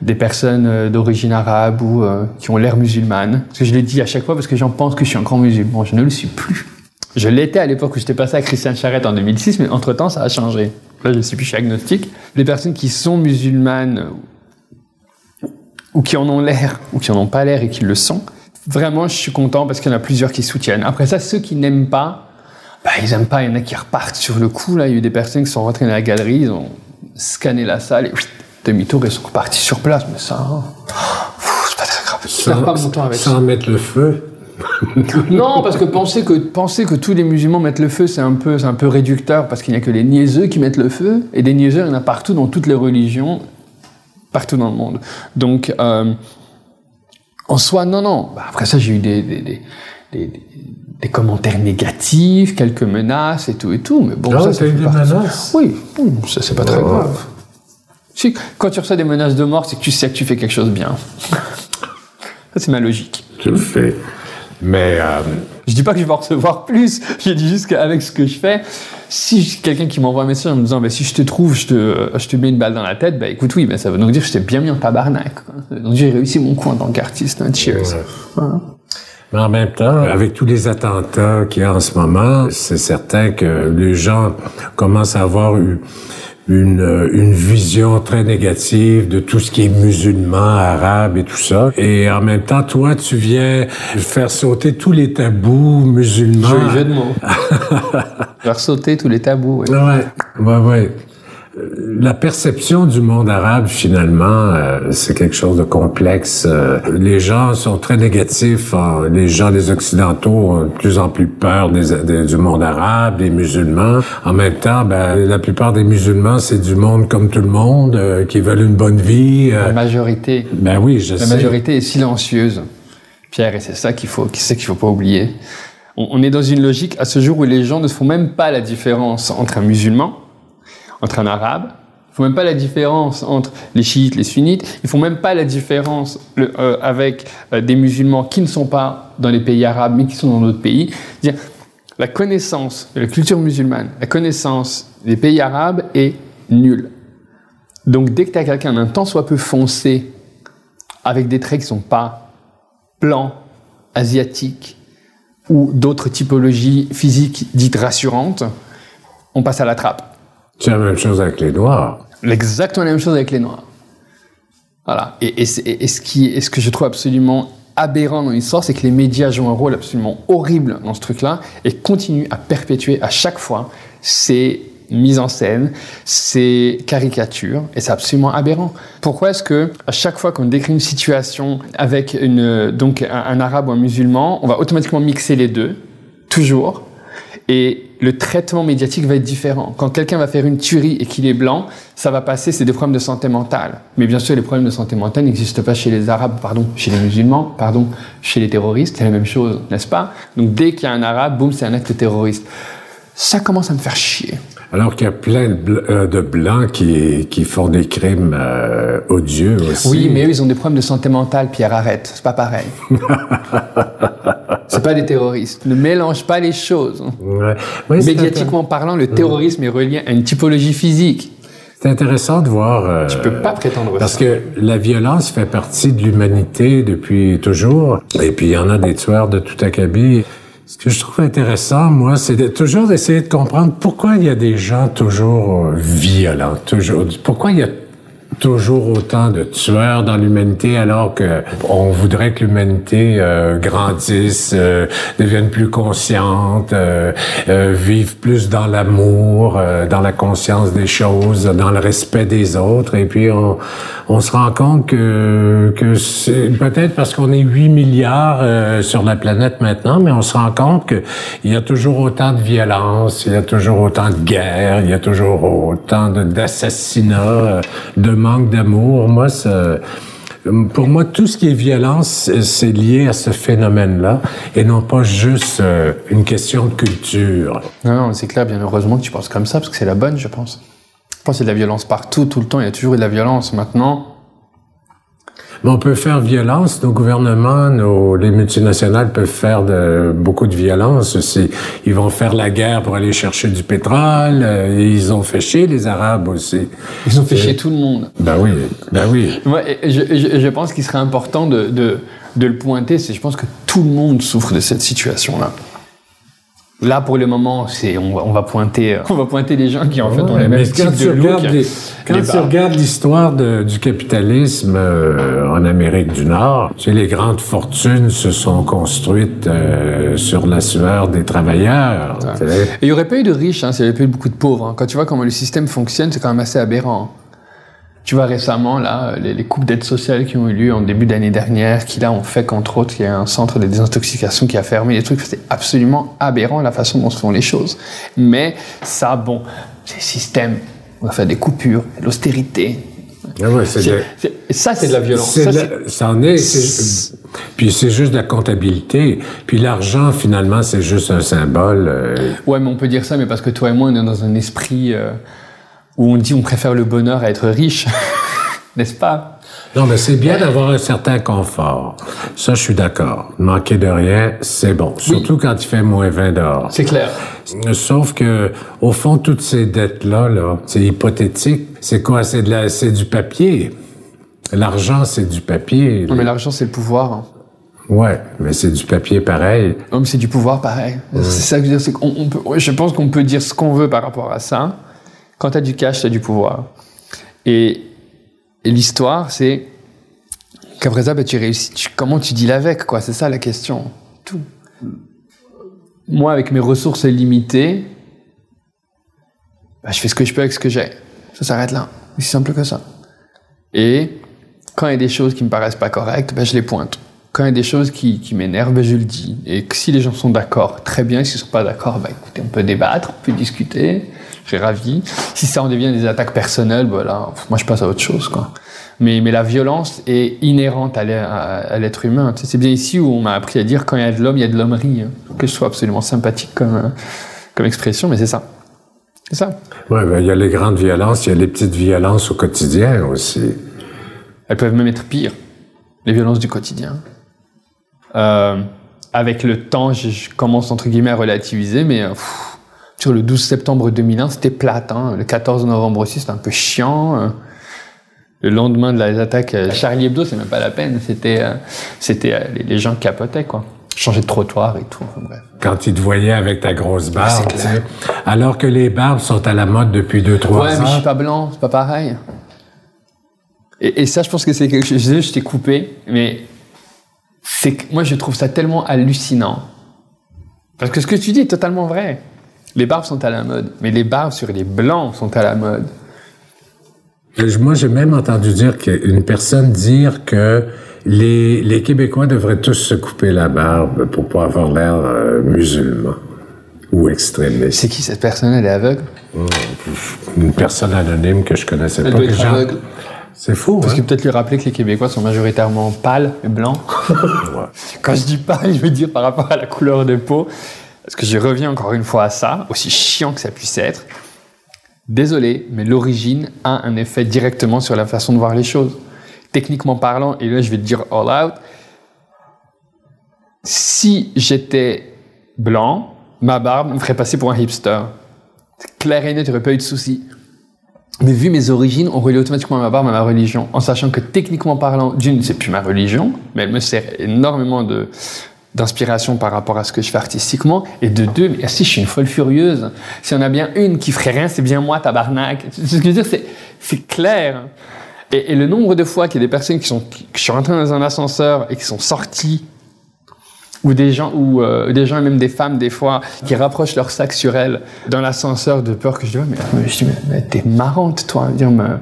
des personnes euh, d'origine arabe ou euh, qui ont l'air musulmanes. Parce que je l'ai dit à chaque fois parce que j'en pense que je suis un grand musulman. Je ne le suis plus. Je l'étais à l'époque où j'étais passé à Christian Charette en 2006, mais entre-temps, ça a changé. Là, je ne suis plus agnostique. Les personnes qui sont musulmanes ou qui en ont l'air ou qui en ont pas l'air et qui le sont, vraiment, je suis content parce qu'il y en a plusieurs qui soutiennent. Après ça, ceux qui n'aiment pas, bah, ils n'aiment pas. Il y en a qui repartent sur le coup. Là, il y a eu des personnes qui sont rentrées dans la galerie, ils ont scanné la salle et demi-tour et sont repartis sur place. Mais ça, c'est pas très grave. Perds pas mon temps avec sans mettre le feu. non, parce que penser que penser que tous les musulmans mettent le feu, c'est un peu c'est un peu réducteur parce qu'il n'y a que les niaiseux qui mettent le feu et des niaiseux, il y en a partout dans toutes les religions, partout dans le monde. Donc euh, en soi, non, non. Bah, après ça, j'ai eu des, des, des, des, des commentaires négatifs, quelques menaces et tout et tout. Mais bon, Ah ça, ça t'as eu des partie. menaces? Oui, ça c'est pas très Ouais. grave. Si, quand tu reçois des menaces de mort, c'est que tu sais que tu fais quelque chose de bien. ça, c'est ma logique. Tu le fais. Mais euh, Je dis pas que je vais en recevoir plus. Je dis juste qu'avec ce que je fais, si quelqu'un qui m'envoie un message en me disant, bah, si je te trouve, je te, je te mets une balle dans la tête, bah écoute, oui, bah, ça veut donc dire que je t'ai bien mis en tabarnak. quoi. Donc j'ai réussi mon coup en tant qu'artiste. hein. Cheers. Ouais. Voilà. Mais en même temps, avec tous les attentats qu'il y a en ce moment, c'est certain que les gens commencent à avoir eu- une, euh, une vision très négative de tout ce qui est musulman, arabe et tout ça. Et en même temps, toi, tu viens faire sauter tous les tabous musulmans. Joli jeu de mots. Faire sauter tous les tabous. ouais. Ouais, ouais, ouais. Euh, La perception du monde arabe, finalement, euh, c'est quelque chose de complexe. Euh, les gens sont très négatifs. hein. Les gens, les Occidentaux, ont de plus en plus peur des, des- du monde arabe, des musulmans. En même temps, ben, la plupart des musulmans, c'est du monde comme tout le monde, euh, qui veulent une bonne vie. La majorité. ben oui, je La sais. majorité est silencieuse, Pierre, et c'est ça qu'il faut, ça qu'il faut pas oublier. On, on est dans une logique à ce jour où les gens ne font même pas la différence entre un musulman, entre un arabe. Ils font même pas la différence entre les chiites, les sunnites. Ils font même pas la différence euh, avec euh, des musulmans qui ne sont pas dans les pays arabes, mais qui sont dans d'autres pays. La connaissance de la culture musulmane, la connaissance des pays arabes est nulle. Donc dès que tu as quelqu'un d'un tant soit peu foncé, avec des traits qui sont pas blancs, asiatiques ou d'autres typologies physiques dites rassurantes, on passe à la trappe. C'est la même chose avec les Noirs. Exactement la même chose avec les Noirs. Voilà. Et, ce, qui, ce que je trouve absolument aberrant dans l'histoire, c'est que les médias jouent un rôle absolument horrible dans ce truc-là et continuent à perpétuer à chaque fois ces mises en scène, ces caricatures, et c'est absolument aberrant. Pourquoi est-ce que à chaque fois qu'on décrit une situation avec une, donc un, un arabe ou un musulman, on va automatiquement mixer les deux, toujours, et le traitement médiatique va être différent. Quand quelqu'un va faire une tuerie et qu'il est blanc, ça va passer, c'est des problèmes de santé mentale. Mais bien sûr, les problèmes de santé mentale n'existent pas chez les Arabes, pardon, chez les musulmans, pardon, chez les terroristes, c'est la même chose, n'est-ce pas? Donc dès qu'il y a un Arabe, boum, c'est un acte terroriste. Ça commence à me faire chier. Alors qu'il y a plein de, bl- euh, de Blancs qui, qui font des crimes euh, odieux aussi. Oui, mais eux, ils ont des problèmes de santé mentale, Pierre, arrête, c'est pas pareil. c'est pas des terroristes. Ne mélange pas les choses. Ouais. Oui, Médiatiquement parlant, le terrorisme est relié à une typologie physique. C'est intéressant de voir. euh, Tu peux pas prétendre Parce ça. que la violence fait partie de l'humanité depuis toujours. Et puis il y en a des tueurs de tout acabit. Ce que je trouve intéressant, moi, c'est de toujours d'essayer de comprendre pourquoi il y a des gens toujours euh, violents, toujours. Pourquoi il y a toujours autant de tueurs dans l'humanité alors que on voudrait que l'humanité euh, grandisse, euh, devienne plus consciente, euh, euh, vive plus dans l'amour, euh, dans la conscience des choses, dans le respect des autres. Et puis on, on se rend compte que, que c'est peut-être parce qu'on est 8 milliards euh, sur la planète maintenant, mais on se rend compte que il y a toujours autant de violence, il y a toujours autant de guerre, il y a toujours autant de- d'assassinats, euh, de manque d'amour. Moi, ça, pour moi, tout ce qui est violence, c'est- c'est lié à ce phénomène-là et non pas juste euh, une question de culture. Non, non, c'est clair, bien heureusement que tu penses comme ça, parce que c'est la bonne, je pense. Je pense qu'il y a de la violence partout, tout le temps, il y a toujours eu de la violence. Maintenant, Mais on peut faire violence. Nos gouvernements, nos, les multinationales peuvent faire de, beaucoup de violence aussi. Ils vont faire la guerre pour aller chercher du pétrole. euh, ils ont fait chier les Arabes aussi. Ils ont fait chier tout le monde. Ben oui, ben oui. Moi, je, je- je pense qu'il serait important de, de, de le pointer. C'est, je pense que tout le monde souffre de cette situation-là. Là, pour le moment, c'est, on, va, on va pointer, on va pointer les gens qui en fait ont les mêmes quand types tu de look. regardes, les- quand les tu barbes. regardes l'histoire du capitalisme euh, en Amérique du Nord, tu sais, les grandes fortunes se sont construites euh, sur la sueur des travailleurs. il n'y aurait pas eu de riches hein, s'il n'y avait pas eu beaucoup de pauvres. hein. Quand tu vois comment le système fonctionne, c'est quand même assez aberrant. Tu vois récemment, là, les, les coupes d'aide sociale qui ont eu lieu en début d'année dernière, qui là ont fait qu'entre autres, il y a un centre de désintoxication qui a fermé, des trucs, c'est absolument aberrant la façon dont se font les choses. Mais ça, bon, c'est système. On va faire des coupures, de l'austérité. Ah ouais, c'est C'est- de- c'est- Ça, c'est de la violence. c'est Ça, de c'est- la- ça en est. c'est- Puis c'est juste de la comptabilité. Puis l'argent, finalement, c'est juste un symbole. euh, Ouais, mais on peut dire ça, mais parce que toi et moi, on est dans un esprit euh, où on dit on préfère le bonheur à être riche. N'est-ce pas? Non, mais c'est bien d'avoir un certain confort. Ça, je suis d'accord. Manquer de rien, c'est bon. Surtout quand il fait moins 20 dehors. C'est clair. Sauf que, au fond, toutes ces dettes-là, là, c'est hypothétique. C'est quoi? C'est de la, c'est du papier. L'argent, c'est du papier. Non, mais l'argent, c'est le pouvoir. hein. Ouais, mais c'est du papier pareil. Non, mais c'est du pouvoir pareil. C'est ça que je veux dire. c'est qu'on- on peut- je pense qu'on peut dire ce qu'on veut par rapport à ça. Quand tu as du cash, tu as du pouvoir. Et, l'histoire, c'est qu'après ça, bah, tu réussis. comment tu deals avec, quoi? C'est ça la question. Tout. Moi, avec mes ressources limitées, bah, je fais ce que je peux avec ce que j'ai. Ça s'arrête là. C'est simple que ça. Et quand il y a des choses qui me paraissent pas correctes, ben, je les pointe. Quand il y a des choses qui, qui m'énervent, ben, je le dis. Et si les gens sont d'accord, très bien. S'ils sont pas d'accord, ben, écoutez, on peut débattre, on peut discuter. Suis ravi. Si ça en devient des attaques personnelles, là, pff, moi, je passe à autre chose, quoi. Mais, mais la violence est inhérente à l'être humain. C'est bien ici où on m'a appris à dire quand il y a de l'homme, il y a de l'hommerie. hein. Que je sois absolument sympathique comme, euh, comme expression, mais c'est ça. C'est ça. Ouais, ben, il y a les grandes violences, il y a les petites violences au quotidien aussi. Elles peuvent même être pires, les violences du quotidien. Euh, avec le temps, je, je commence entre guillemets à relativiser, mais euh, pff, sur le 12 septembre 2001, c'était plate. hein. Le 14 novembre aussi, c'était un peu chiant. euh. Le lendemain de les attaques euh, Charlie Hebdo, c'est même pas la peine. C'était, euh, c'était les, gens capotaient quoi, changer de trottoir et tout. Enfin, bref. Quand ils te voyaient avec ta grosse barbe, tu sais. alors que les barbes sont à la mode depuis deux, trois Ouais, ans. mais je suis pas blanc, c'est pas pareil. Et, et ça, je pense que c'est quelque chose. Je, je t'ai coupé, mais c'est moi, je trouve ça tellement hallucinant. Parce que ce que tu dis est totalement vrai. Les barbes sont à la mode, mais les barbes sur les blancs sont à la mode. Je- Moi, j'ai même entendu dire qu'une personne dire que les, les Québécois devraient tous se couper la barbe pour pas avoir l'air euh, musulman ou extrémiste. C'est qui cette personne? Elle est aveugle? Une personne anonyme que je connaissais Elle pas. j'ai- aveugle. C'est fou, Parce hein? que peut-être lui rappeler que les Québécois sont majoritairement pâles et blancs. Quand je dis pâle, je veux dire par rapport à la couleur de peau. Parce que je reviens encore une fois à ça, aussi chiant que ça puisse être. Désolé, mais l'origine a un effet directement sur la façon de voir les choses. Techniquement parlant, et là je vais te dire all out, si j'étais blanc, ma barbe me ferait passer pour un hipster. Clair et net, il n'y aurait pas eu de souci. Mais vu mes origines, on relie automatiquement ma barbe à ma religion, en sachant que techniquement parlant, d'une, c'est plus ma religion, mais elle me sert énormément de d'inspiration par rapport à ce que je fais artistiquement, et de deux, mais si je suis une folle furieuse, si on a bien une qui ferait rien, c'est bien moi, tabarnak. C'est ce que je veux dire, c'est, clair. Et, le nombre de fois qu'il y a des personnes qui sont, qui, je suis rentré dans un ascenseur et qui sont sortis ou des gens, ou euh, des gens et même des femmes des fois qui rapprochent leur sac sur elles dans l'ascenseur de peur que je dis mais, mais mais, mais t'es marrante toi dire, me-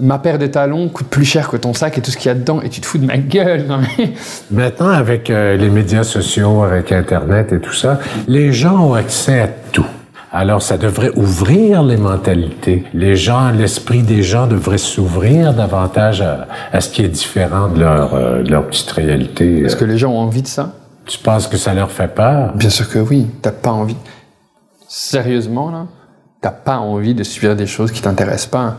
ma paire de talons coûte plus cher que ton sac et tout ce qu'il y a dedans et tu te fous de ma gueule non, mais- Maintenant, avec euh, les médias sociaux, avec Internet et tout ça, les gens ont accès à tout. Alors, ça devrait ouvrir les mentalités. Les gens, l'esprit des gens devrait s'ouvrir davantage à, à ce qui est différent de leur, euh, de leur petite réalité. est-ce que les gens ont envie de ça? Tu penses que ça leur fait peur? bien sûr que oui t'as pas envie sérieusement là t'as pas envie de subir des choses qui t'intéressent pas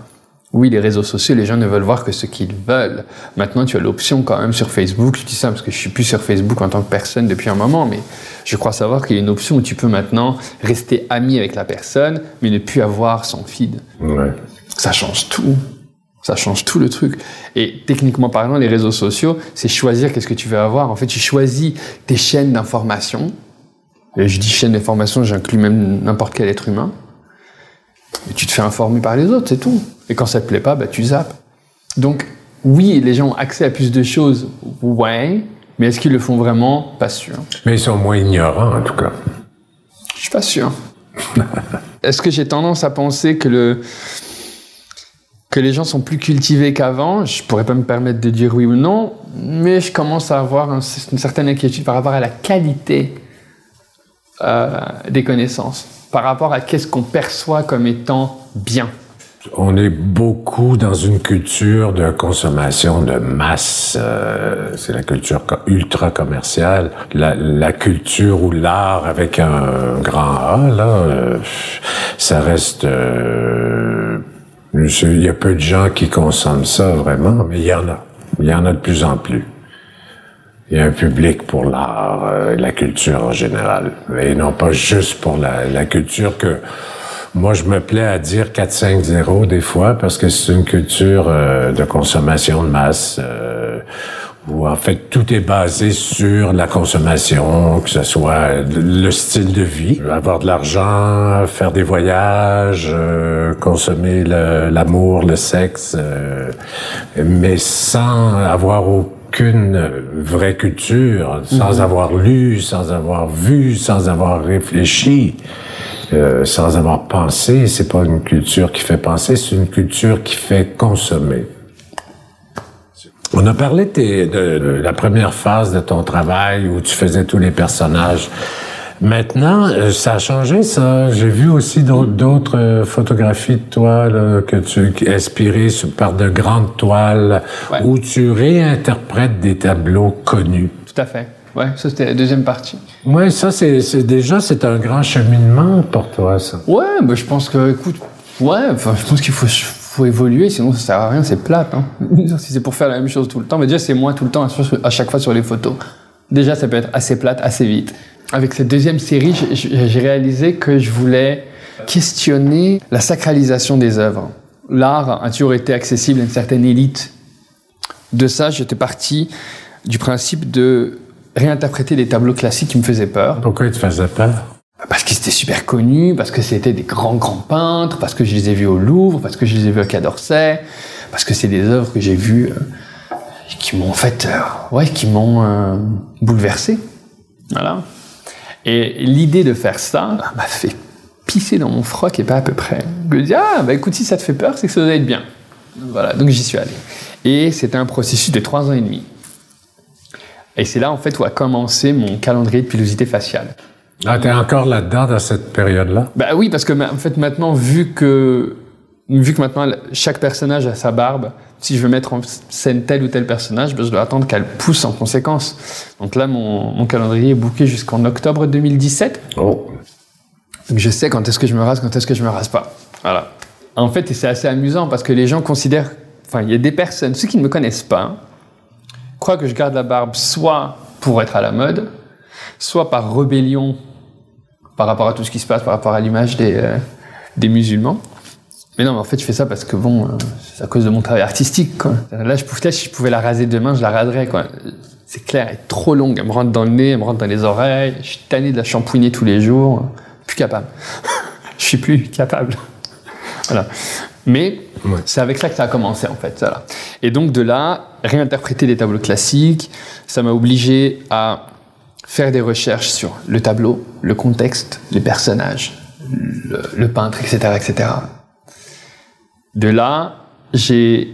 oui, les réseaux sociaux, les gens ne veulent voir que ce qu'ils veulent. Maintenant, tu as l'option quand même sur Facebook. Je dis ça parce que je suis plus sur Facebook en tant que personne depuis un moment, mais je crois savoir qu'il y a une option où tu peux maintenant rester ami avec la personne, mais ne plus avoir son feed. Ouais. Ça change tout. Ça change tout le truc. Et techniquement parlant, les réseaux sociaux, c'est choisir qu'est-ce que tu veux avoir. En fait, tu choisis tes chaînes d'information. Et je dis chaîne d'information, j'inclus même n'importe quel être humain. Et tu te fais informer par les autres, c'est tout. Et quand ça te plaît pas, bah, tu zappes. Donc, oui, les gens ont accès à plus de choses, ouais, mais est-ce qu'ils le font vraiment? Pas sûr. Mais ils sont moins ignorants, en tout cas. Je suis pas sûr. est-ce que j'ai tendance à penser que le que les gens sont plus cultivés qu'avant, je pourrais pas me permettre de dire oui ou non, mais je commence à avoir un- une certaine inquiétude par rapport à la qualité euh, des connaissances, par rapport à qu'est-ce qu'on perçoit comme étant bien. On est beaucoup dans une culture de consommation de masse. euh, c'est la culture ultra commerciale. La, culture ou l'art avec un grand A, euh, ça reste... euh, il y a peu de gens qui consomment ça vraiment, mais il y en a. Il y en a de plus en plus. Il y a un public pour l'art euh, et la culture en général. Et non pas juste pour la, la culture que moi je me plais à dire 4-5-0 des fois parce que c'est une culture euh, de consommation de masse euh, où en fait tout est basé sur la consommation, que ce soit le style de vie, avoir de l'argent, faire des voyages, euh, consommer le- l'amour, le, sexe, euh, mais sans avoir aucune vraie culture, sans avoir lu, sans avoir vu, sans avoir réfléchi. euh, sans avoir pensé, c'est pas une culture qui fait penser, c'est une culture qui fait consommer. On a parlé de, tes- de- de la première phase de ton travail où tu faisais tous les personnages. Maintenant, euh, ça a changé, ça. J'ai vu aussi d'autres- d'autres euh, photographies de toi là, que tu inspirées par de grandes toiles Ouais. où tu réinterprètes des tableaux connus. Tout à fait. Ouais, ça c'était la deuxième partie. Oui, ça, c'est déjà, c'est un grand cheminement pour toi, ça. Ouais, bah, je pense que, écoute, ouais, je pense qu'il faut, faut évoluer, sinon ça sert à rien, c'est plate. Hein. si c'est pour faire la même chose tout le temps, mais déjà c'est moi tout le temps à chaque fois sur les photos. Déjà, ça peut être assez plate, assez vite. Avec cette deuxième série, j'ai- réalisé que je voulais questionner la sacralisation des œuvres. L'art a toujours été accessible à une certaine élite. De ça, j'étais parti du principe de réinterpréter des tableaux classiques qui me faisaient peur. Pourquoi il te faisait peur? Parce qu'ils étaient super connus, parce que c'était des grands, grands peintres, parce que je les ai vus au Louvre, parce que je les ai vus à Quai d'Orsay, parce que c'est des œuvres que j'ai vues euh, qui m'ont en fait, euh, ouais, qui m'ont euh, bouleversé. Voilà. Et l'idée de faire ça m'a fait pisser dans mon froc et pas à peu près. Je me dis, ah, bah écoute, si ça te fait peur, c'est que ça doit être bien. Voilà, donc j'y suis allé. Et c'était un processus de trois ans et demi. Et c'est là, en fait, où a commencé mon calendrier de pilosité faciale. Ah, t'es encore là-dedans, dans cette période-là? Bah oui, parce que en fait maintenant, vu que vu que maintenant chaque personnage a sa barbe, si je veux mettre en scène tel ou tel personnage, ben, je dois attendre qu'elle pousse en conséquence. Donc là, mon, mon calendrier est booké jusqu'en octobre 2017. Oh. Donc je sais quand est-ce que je me rase, quand est-ce que je me rase pas. Voilà. En fait, c'est assez amusant parce que les gens considèrent, enfin, il y a des personnes, ceux qui ne me connaissent pas, croient que je garde la barbe soit pour être à la mode, soit par rébellion par rapport à tout ce qui se passe, par rapport à l'image des, euh, des musulmans. Mais non, mais en fait, je fais ça parce que bon, euh, c'est à cause de mon travail artistique. Quoi. Là, je pouvais, si je pouvais la raser demain, je la raserais. Quoi. C'est clair, elle est trop longue. Elle me rentre dans le nez, elle me rentre dans les oreilles. Je suis tanné de la shampouiner tous les jours. Plus capable. je suis plus capable. voilà. Mais Ouais. c'est avec ça que ça a commencé en fait. Voilà. Et donc de là, réinterpréter des tableaux classiques, ça m'a obligé à faire des recherches sur le tableau, le contexte, les personnages, le, le peintre, etc., etc. De là, j'ai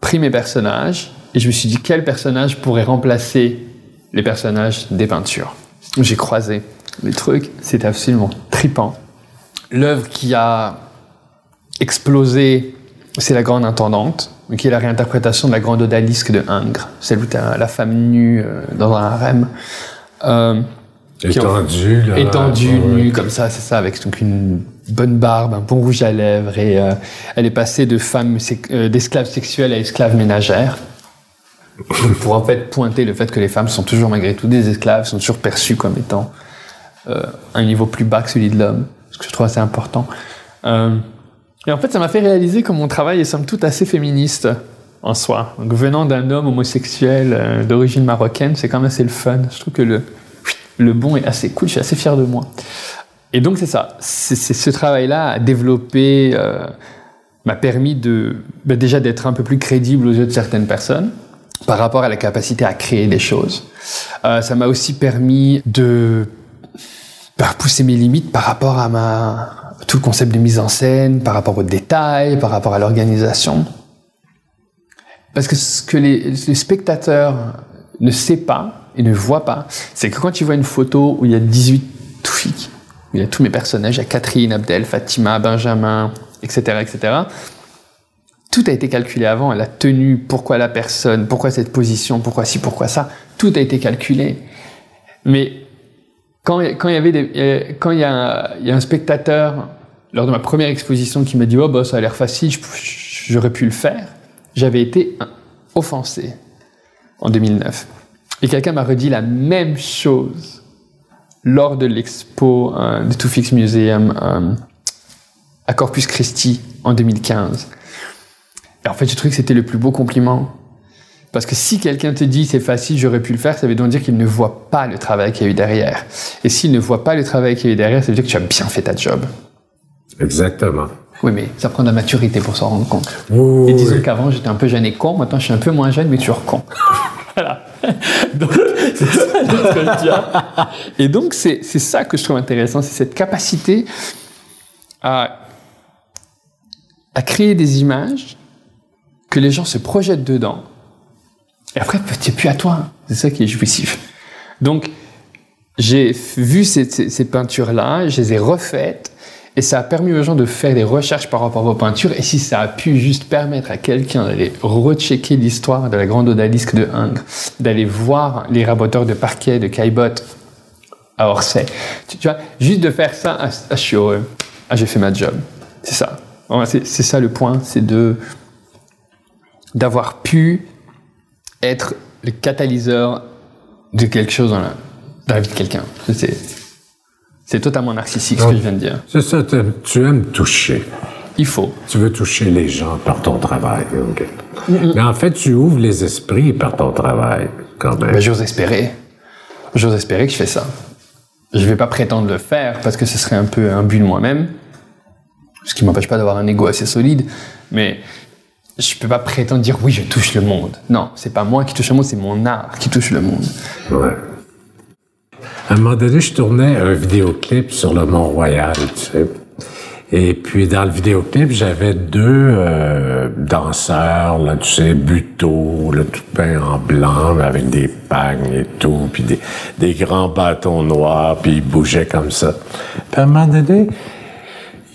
pris mes personnages et je me suis dit quel personnage pourrait remplacer les personnages des peintures. J'ai croisé les trucs, c'était absolument tripant. L'œuvre qui a explosé, c'est La Grande Intendante, qui est la réinterprétation de la Grande Odalisque de Ingres, celle où tu as la femme nue euh, dans un harem. Euh, là. étendue, Ouais, ouais. nue, comme ça, c'est ça, avec donc une bonne barbe, un bon rouge à lèvres, et euh, elle est passée de femme euh, d'esclave sexuelle à esclave ménagère. pour en fait pointer le fait que les femmes sont toujours malgré tout des esclaves, sont toujours perçues comme étant euh, un niveau plus bas que celui de l'homme, ce que je trouve assez important. Et en fait, ça m'a fait réaliser que mon travail est somme toute assez féministe en soi. Donc, venant d'un homme homosexuel d'origine marocaine, c'est quand même assez le fun. Je trouve que le, le bon est assez cool, je suis assez fier de moi. Et donc, c'est ça. Ce travail-là à développer euh, m'a permis de, ben, déjà d'être un peu plus crédible aux yeux de certaines personnes par rapport à la capacité à créer des choses. Euh, ça m'a aussi permis de bah, pousser mes limites par rapport à tout le concept de mise en scène, par rapport aux détails, par rapport à l'organisation. Parce que ce que les, les spectateurs ne savent pas et ne voient pas, c'est que quand ils voient une photo où il y a 18 filles, où il y a tous mes personnages, il y a Catherine, Abdel, Fatima, Benjamin, etc., etc., tout a été calculé avant, la tenue, pourquoi la personne, pourquoi cette position, pourquoi ci, pourquoi ça, tout a été calculé. Mais quand, il y avait euh, quand a il y a un spectateur lors de ma première exposition qui m'a dit oh bah ça a l'air facile, j'aurais pu le faire, j'avais été offensé en 2009. Et quelqu'un m'a redit la même chose lors de l'expo euh, de Two Fix Museum euh, à Corpus Christi en 2015. Et en fait, j'ai trouvé que c'était le plus beau compliment. Parce que si quelqu'un te dit c'est facile, j'aurais pu le faire, ça veut donc dire qu'il ne voit pas le travail qu'il y a eu derrière. Et s'il ne voit pas le travail qu'il y a eu derrière, ça veut dire que tu as bien fait ta job. Exactement. Oui, mais ça prend de la maturité pour s'en rendre compte. et disons qu'avant, j'étais un peu jeune et con, maintenant je suis un peu moins jeune, mais toujours con. voilà. Donc, c'est ça je dis. Et donc, c'est ça que je trouve intéressant, c'est cette capacité à, à créer des images que les gens se projettent dedans. Et après, c'est plus à toi. C'est ça qui est jouissif. Donc, j'ai vu ces, ces, peintures-là, je les ai refaites, et ça a permis aux gens de faire des recherches par rapport vos peintures. Et si ça a pu juste permettre à quelqu'un d'aller rechecker l'histoire de la grande odalisque de Ingres, d'aller voir les raboteurs de parquet de Caillebotte à Orsay, tu, vois, juste de faire ça, ah, je suis heureux. Ah, j'ai fait ma job. C'est ça. C'est ça le point, c'est de d'avoir pu être le catalyseur de quelque chose dans la, vie de quelqu'un. C'est totalement narcissique ce que je viens de dire. C'est ça, tu aimes toucher. Il faut. Tu veux toucher les gens par ton travail. Mais en fait, tu ouvres les esprits par ton travail, quand même. J'ose espérer. J'ose espérer que je fais ça. Je ne vais pas prétendre le faire parce que ce serait un peu un but de moi-même. Ce qui ne m'empêche pas d'avoir un ego assez solide. Mais je peux pas prétendre dire oui, je touche le monde. Non, c'est pas moi qui touche le monde, c'est mon art qui touche le monde. Ouais. À un moment donné, je tournais un vidéoclip sur le Mont-Royal, tu sais. Et puis, dans le vidéoclip, j'avais deux euh, danseurs, là, tu sais, buto, là, tout peint en blanc, avec des pagnes et tout, puis des, des grands bâtons noirs, puis ils bougeaient comme ça. Puis à un moment donné,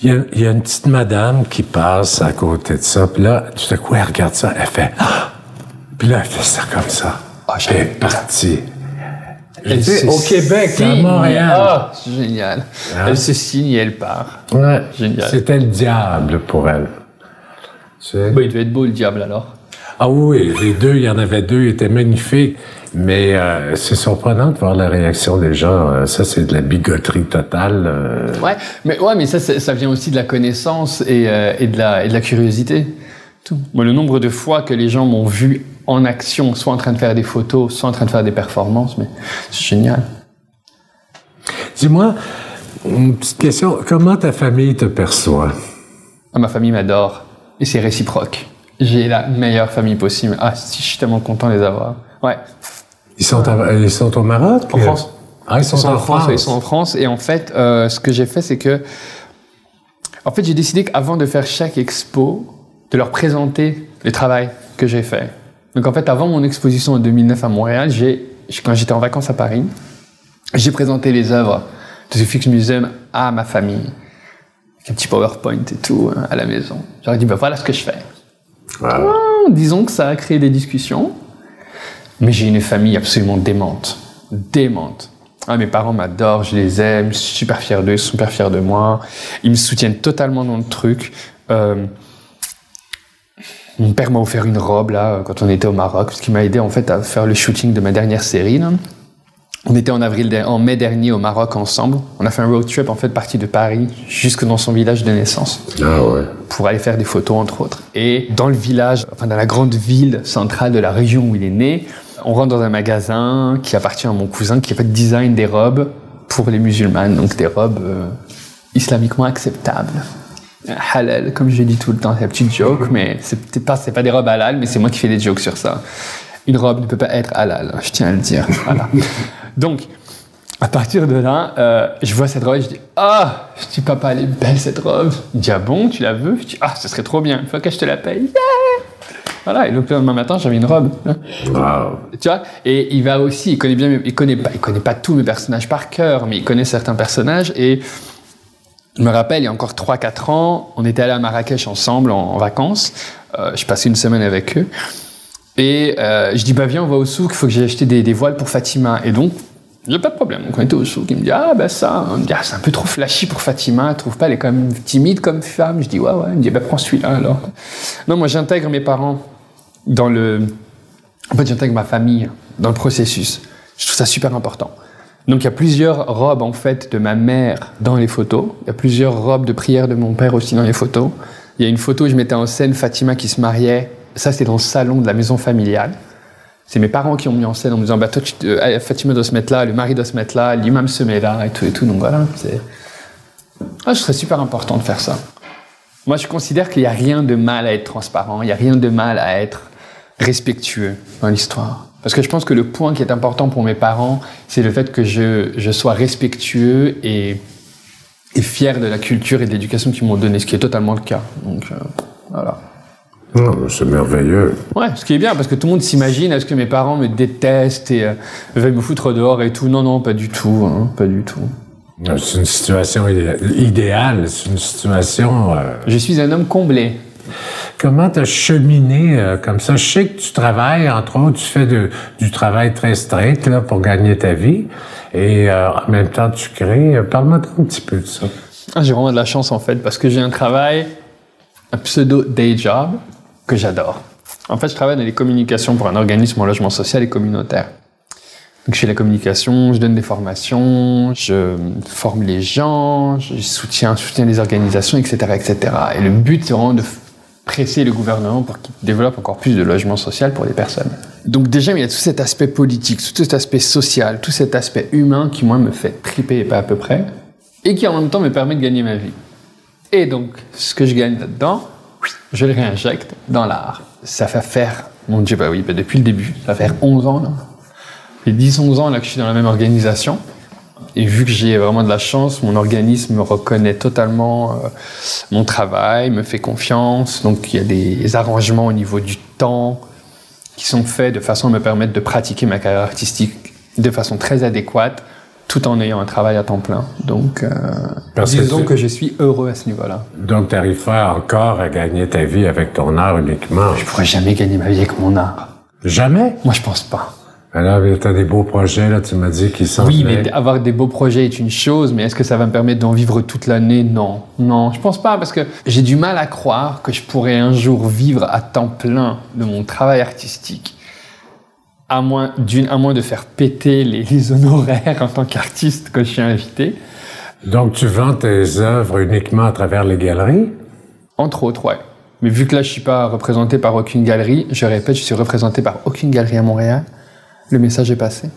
il y, a, une petite madame qui passe à côté de ça, puis là, tout à coup, elle regarde ça, elle fait ah! Puis là, elle fait ça comme ça. Ah, elle au Québec, à Montréal. Ah, c'est génial. Hein? Elle se signe et elle part. Ouais. Génial. C'était le diable pour elle. Il devait être beau, le diable, alors. Ah oui, les deux, il y en avait deux, ils étaient magnifiques. Mais euh, c'est surprenant de voir la réaction des gens. Euh, ça, c'est de la bigoterie totale. Euh. Ouais, mais, ouais, mais ça, ça vient aussi de la connaissance et, et, de, la, et de la curiosité. Tout. Moi, le nombre de fois que les gens m'ont vu en action, soit en train de faire des photos, soit en train de faire des performances, mais c'est génial. Dis-moi, une petite question. Comment ta famille te perçoit? Ah, ma famille m'adore. Et c'est réciproque. J'ai la meilleure famille possible. Ah, si, je suis tellement content de les avoir. Ouais. Ils sont, ils sont au Maroc? En France. Ah, ils sont, en France. Ils sont en France. Et en fait, euh, ce que j'ai fait, c'est que. En fait, j'ai décidé qu'avant de faire chaque expo, de leur présenter le travail que j'ai fait. Donc, en fait, avant mon exposition en 2009 à Montréal, j'ai, quand j'étais en vacances à Paris, j'ai présenté les œuvres de ce Fix Museum à ma famille. Avec un petit PowerPoint et tout, hein, à la maison. J'aurais dit, ben voilà ce que je fais. Ah, disons que ça a créé des discussions. Mais j'ai une famille absolument démente. Démente. Ah, mes parents m'adorent, je les aime, je suis super fier d'eux, super fiers de moi. Ils me soutiennent totalement dans le truc. Euh, mon père m'a offert une robe là quand on était au Maroc, ce qui m'a aidé en fait à faire le shooting de ma dernière série. Là. On était en avril, en mai dernier au Maroc ensemble. On a fait un road trip en fait parti de Paris jusque dans son village de naissance. Ah ouais. Pour aller faire des photos entre autres. Et dans le village, enfin dans la grande ville centrale de la région où il est né, on rentre dans un magasin qui appartient à mon cousin qui a fait le design des robes pour les musulmanes, donc des robes euh, islamiquement acceptables. Halal, comme je dis tout le temps, c'est un petit joke, mais c'est pas, pas des robes halal, mais c'est moi qui fais des jokes sur ça. Une robe ne peut pas être halal, je tiens à le dire. Voilà. Donc, à partir de là, euh, je vois cette robe et je dis Ah Je dis Papa, elle est belle cette robe. Il dit Ah bon, tu la veux? Je dis Ah, ce serait trop bien, il faut que je te la paye. Voilà, et donc le lendemain matin, j'avais une robe. Wow. Tu vois Et il va aussi, il connaît bien, il connaît pas, il connaît pas tous mes personnages par cœur, mais il connaît certains personnages. Et je me rappelle, il y a encore 3-4 ans, on était allés à Marrakech ensemble en, vacances. Euh, je passais une semaine avec eux. Et euh, je dis, bah viens, on va au souk, il faut que j'ai acheté des, voiles pour Fatima. Et donc, il n'y a pas de problème. Donc on était au souk, il me dit, ah bah ça, ah, c'est un peu trop flashy pour Fatima, trouve pas, elle est quand même timide comme femme. Je dis, ouais, ouais, il me dit, bah prends celui-là alors. Non, moi j'intègre mes parents dans le... En fait, j'intègre ma famille dans le processus. Je trouve ça super important. Donc il y a plusieurs robes en fait de ma mère dans les photos. Il y a plusieurs robes de prière de mon père aussi dans les photos. Il y a une photo où je mettais en scène Fatima qui se mariait. Ça c'est dans le salon de la maison familiale. C'est mes parents qui ont mis en scène en me disant bah, toi, euh, Fatima doit se mettre là, le mari doit se mettre là, l'imam se met là et tout et tout. Donc voilà. Ah, je serais super important de faire ça. Moi je considère qu'il n'y a rien de mal à être transparent, il n'y a rien de mal à être respectueux dans l'histoire. Parce que je pense que le point qui est important pour mes parents, c'est le fait que je, je sois respectueux et, et, fier de la culture et de l'éducation qu'ils m'ont donné, ce qui est totalement le cas. Donc euh, voilà. Oh, c'est merveilleux. Ouais, ce qui est bien, parce que tout le monde s'imagine, est-ce que mes parents me détestent et euh, veulent me foutre dehors et tout? Non, non, pas du tout, hein, pas du tout. C'est une situation idéale, c'est une situation... Euh... Je suis un homme comblé. Comment tu cheminé euh, comme ça? Je sais que tu travailles, entre autres, tu fais du travail très strict là, pour gagner ta vie. Et euh, en même temps, tu crées. Euh, parle-moi un petit peu de ça. Ah, j'ai vraiment de la chance, en fait, parce que j'ai un travail, un pseudo day job, que j'adore. En fait, je travaille dans les communications pour un organisme en logement social et communautaire. Donc, je fais la communication, je donne des formations, je forme les gens, je soutiens, soutiens les organisations, etc., etc. Et le but, c'est vraiment de presser le gouvernement pour qu'il développe encore plus de logements sociaux pour les personnes. Donc déjà, il y a tout cet aspect politique, tout cet aspect social, tout cet aspect humain qui, moi, me fait triper et pas à peu près, et qui en même temps me permet de gagner ma vie. Et donc, ce que je gagne là-dedans, je le réinjecte dans l'art. Ça fait faire, mon Dieu, bah oui, bah depuis le début, ça fait faire 11 ans, là. Et 10-11 ans là que je suis dans la même organisation. Et vu que j'ai vraiment de la chance, mon organisme reconnaît totalement euh, mon travail, me fait confiance. Donc il y a des arrangements au niveau du temps qui sont faits de façon à me permettre de pratiquer ma carrière artistique de façon très adéquate, tout en ayant un travail à temps plein. Donc, euh, disons que, que, je suis heureux à ce niveau-là. Donc, tu n'arrives pas encore à gagner ta vie avec ton art uniquement. Je pourrais jamais gagner ma vie avec mon art. Jamais? Moi, je pense pas. Alors, tu as des beaux projets, là, tu m'as dit, qui sont... Oui, mais avoir des beaux projets est une chose, mais est-ce que ça va me permettre d'en vivre toute l'année? Non. Non, je pense pas, parce que j'ai du mal à croire que je pourrais un jour vivre à temps plein de mon travail artistique, à moins, à moins de faire péter les, les honoraires en tant qu'artiste que je suis invité. Donc, tu vends tes œuvres uniquement à travers les galeries? Entre autres, ouais. Mais vu que là, je suis pas représenté par aucune galerie, je répète, je suis représenté par aucune galerie à Montréal le message est passé.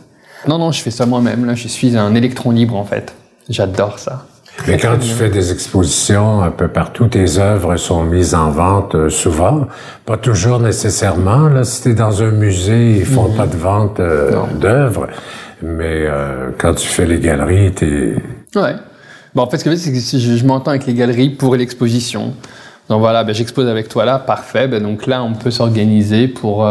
Non, non, je fais ça moi-même. Là, je suis un électron libre en fait. J'adore ça. Mais quand tu fais des expositions un peu partout, tes œuvres sont mises en vente euh, souvent. Pas toujours nécessairement. Là, si t'es dans un musée, ils font mhm. pas de vente euh, d'œuvres. Mais euh, quand tu fais les galeries, t'es... Ouais. Bon, en fait, ce que c'est que je, je m'entends avec les galeries pour l'exposition. Donc voilà, ben, j'expose avec toi là, parfait. Ben, donc là, on peut s'organiser pour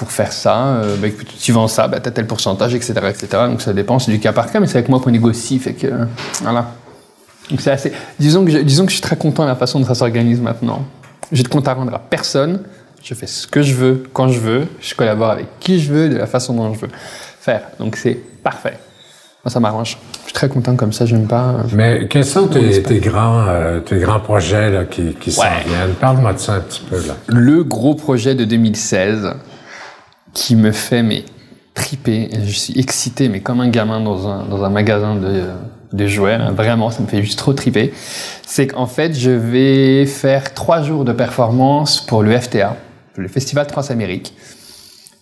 pour faire ça, euh, bah, tu vends ça, bah, tu as tel pourcentage, etc., etc. Donc ça dépend, c'est du cas par cas, mais c'est avec moi qu'on négocie. Fait que, euh, voilà. Donc c'est assez. Disons que, je, disons que je suis très content de la façon dont ça s'organise maintenant. J'ai de compte à rendre à personne. Je fais ce que je veux, quand je veux. Je collabore avec qui je veux, de la façon dont je veux faire. Donc c'est parfait. Ça m'arrange. Je suis très content comme ça, j'aime pas. euh, Mais quels sont tes, tes grands, euh, tes grands projets là, qui, qui s'en Ouais. viennent? Parle-moi de ça un petit peu. Là. le gros projet de 2016 qui me fait mais triper. Je suis excité, mais comme un gamin dans un, dans un magasin de, de jouets. hein. Vraiment, ça me fait juste trop triper. C'est qu'en fait, je vais faire trois jours de performance pour le FTA, le Festival Transamérique.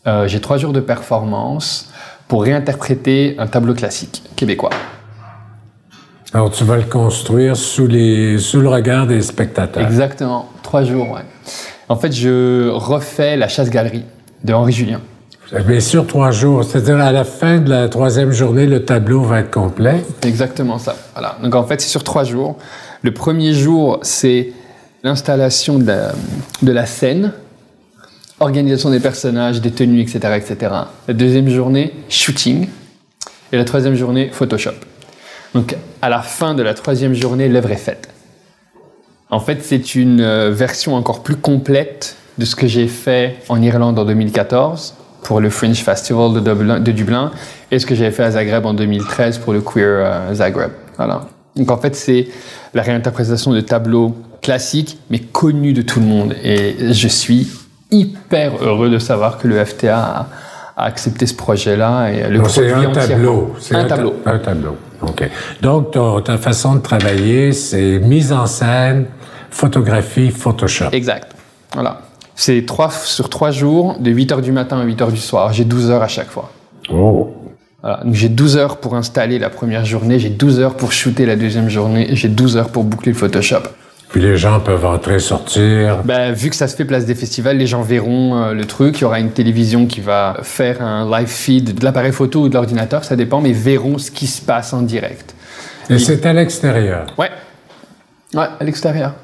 Euh, J'ai trois jours de performance pour réinterpréter un tableau classique québécois. Alors, tu vas le construire sous, les, sous le regard des spectateurs. Exactement, trois jours, ouais. En fait, je refais la chasse-galerie de Henri Julien. Mais sur trois jours, c'est-à-dire à la fin de la troisième journée, le tableau va être complet? Exactement ça. Voilà. Donc en fait, c'est sur trois jours. Le premier jour, c'est l'installation de la, de la scène, organisation des personnages, des tenues, etc., etc. La deuxième journée, shooting. Et la troisième journée, Photoshop. Donc à la fin de la troisième journée, l'œuvre est faite. En fait, c'est une euh, version encore plus complète de ce que j'ai fait en Irlande en 2014 pour le Fringe Festival de Dublin, de Dublin et ce que j'ai fait à Zagreb en 2013 pour le Queer euh, Zagreb. Voilà. Donc en fait, c'est la réinterprétation de tableaux classiques mais connus de tout le monde. Et je suis hyper heureux de savoir que le FTA a, a accepté ce projet-là et le Donc, c'est un tableau. C'est Un ta- tableau. Un tableau. OK. Donc, ton- ta façon de travailler, c'est mise en scène, photographie, Photoshop. Exact. Voilà. C'est trois, sur trois jours, de 8h du matin à 8h du soir. J'ai 12 heures à chaque fois. Oh. Voilà. J'ai 12 heures pour installer la première journée, j'ai 12 heures pour shooter la deuxième journée, et j'ai 12 heures pour boucler le Photoshop. Puis les gens peuvent entrer, sortir. Ben, vu que ça se fait place des festivals, les gens verront euh, le truc. Il y aura une télévision qui va faire un live feed de l'appareil photo ou de l'ordinateur, ça dépend, mais verront ce qui se passe en direct. Et c'est à l'extérieur. Ouais. Ouais, à l'extérieur.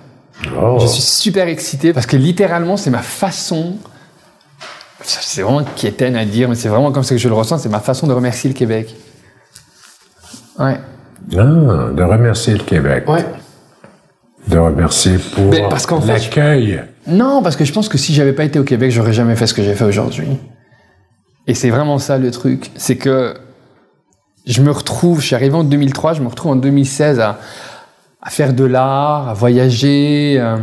Oh. Je suis super excité parce que littéralement, c'est ma façon. C'est vraiment quétaine à dire, mais c'est vraiment comme ça que je le ressens. C'est ma façon de remercier le Québec. Ouais. Ah, de remercier le Québec. Ouais. De remercier pour Mais parce qu'en fait, l'accueil. Non, parce que je pense que si j'avais pas été au Québec, j'aurais jamais fait ce que j'ai fait aujourd'hui. Et c'est vraiment ça le truc. C'est que je me retrouve, je suis arrivé en 2003, je me retrouve en 2016 à, à faire de l'art, à voyager. euh,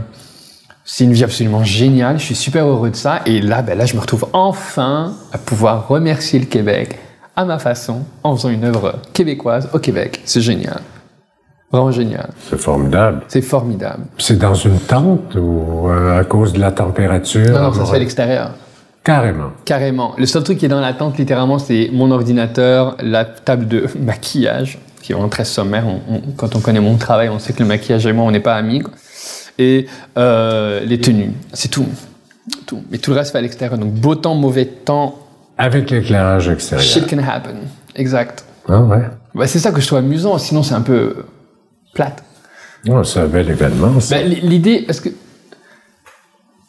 C'est une vie absolument géniale. Je suis super heureux de ça. Et là, ben là, je me retrouve enfin à pouvoir remercier le Québec à ma façon en faisant une œuvre québécoise au Québec. C'est génial. Vraiment génial. C'est formidable. C'est formidable. C'est dans une tente ou euh, à cause de la température? Non, non, ça se fait à l'extérieur. Carrément. Carrément. Le seul truc qui est dans la tente, littéralement, c'est mon ordinateur, la table de maquillage, qui est vraiment très sommaire. On- on- quand on connaît mon travail, on sait que le maquillage et moi, on n'est pas amis. quoi. Et euh, les tenues. C'est tout. tout. Mais tout le reste fait à l'extérieur. Donc, beau temps, mauvais temps, Avec l'éclairage extérieur. shit can happen. Exact. Ah ouais. Bah, c'est ça que je trouve amusant. Sinon, c'est un peu plate. Oh, c'est un bel événement, l- l'idée, est-ce que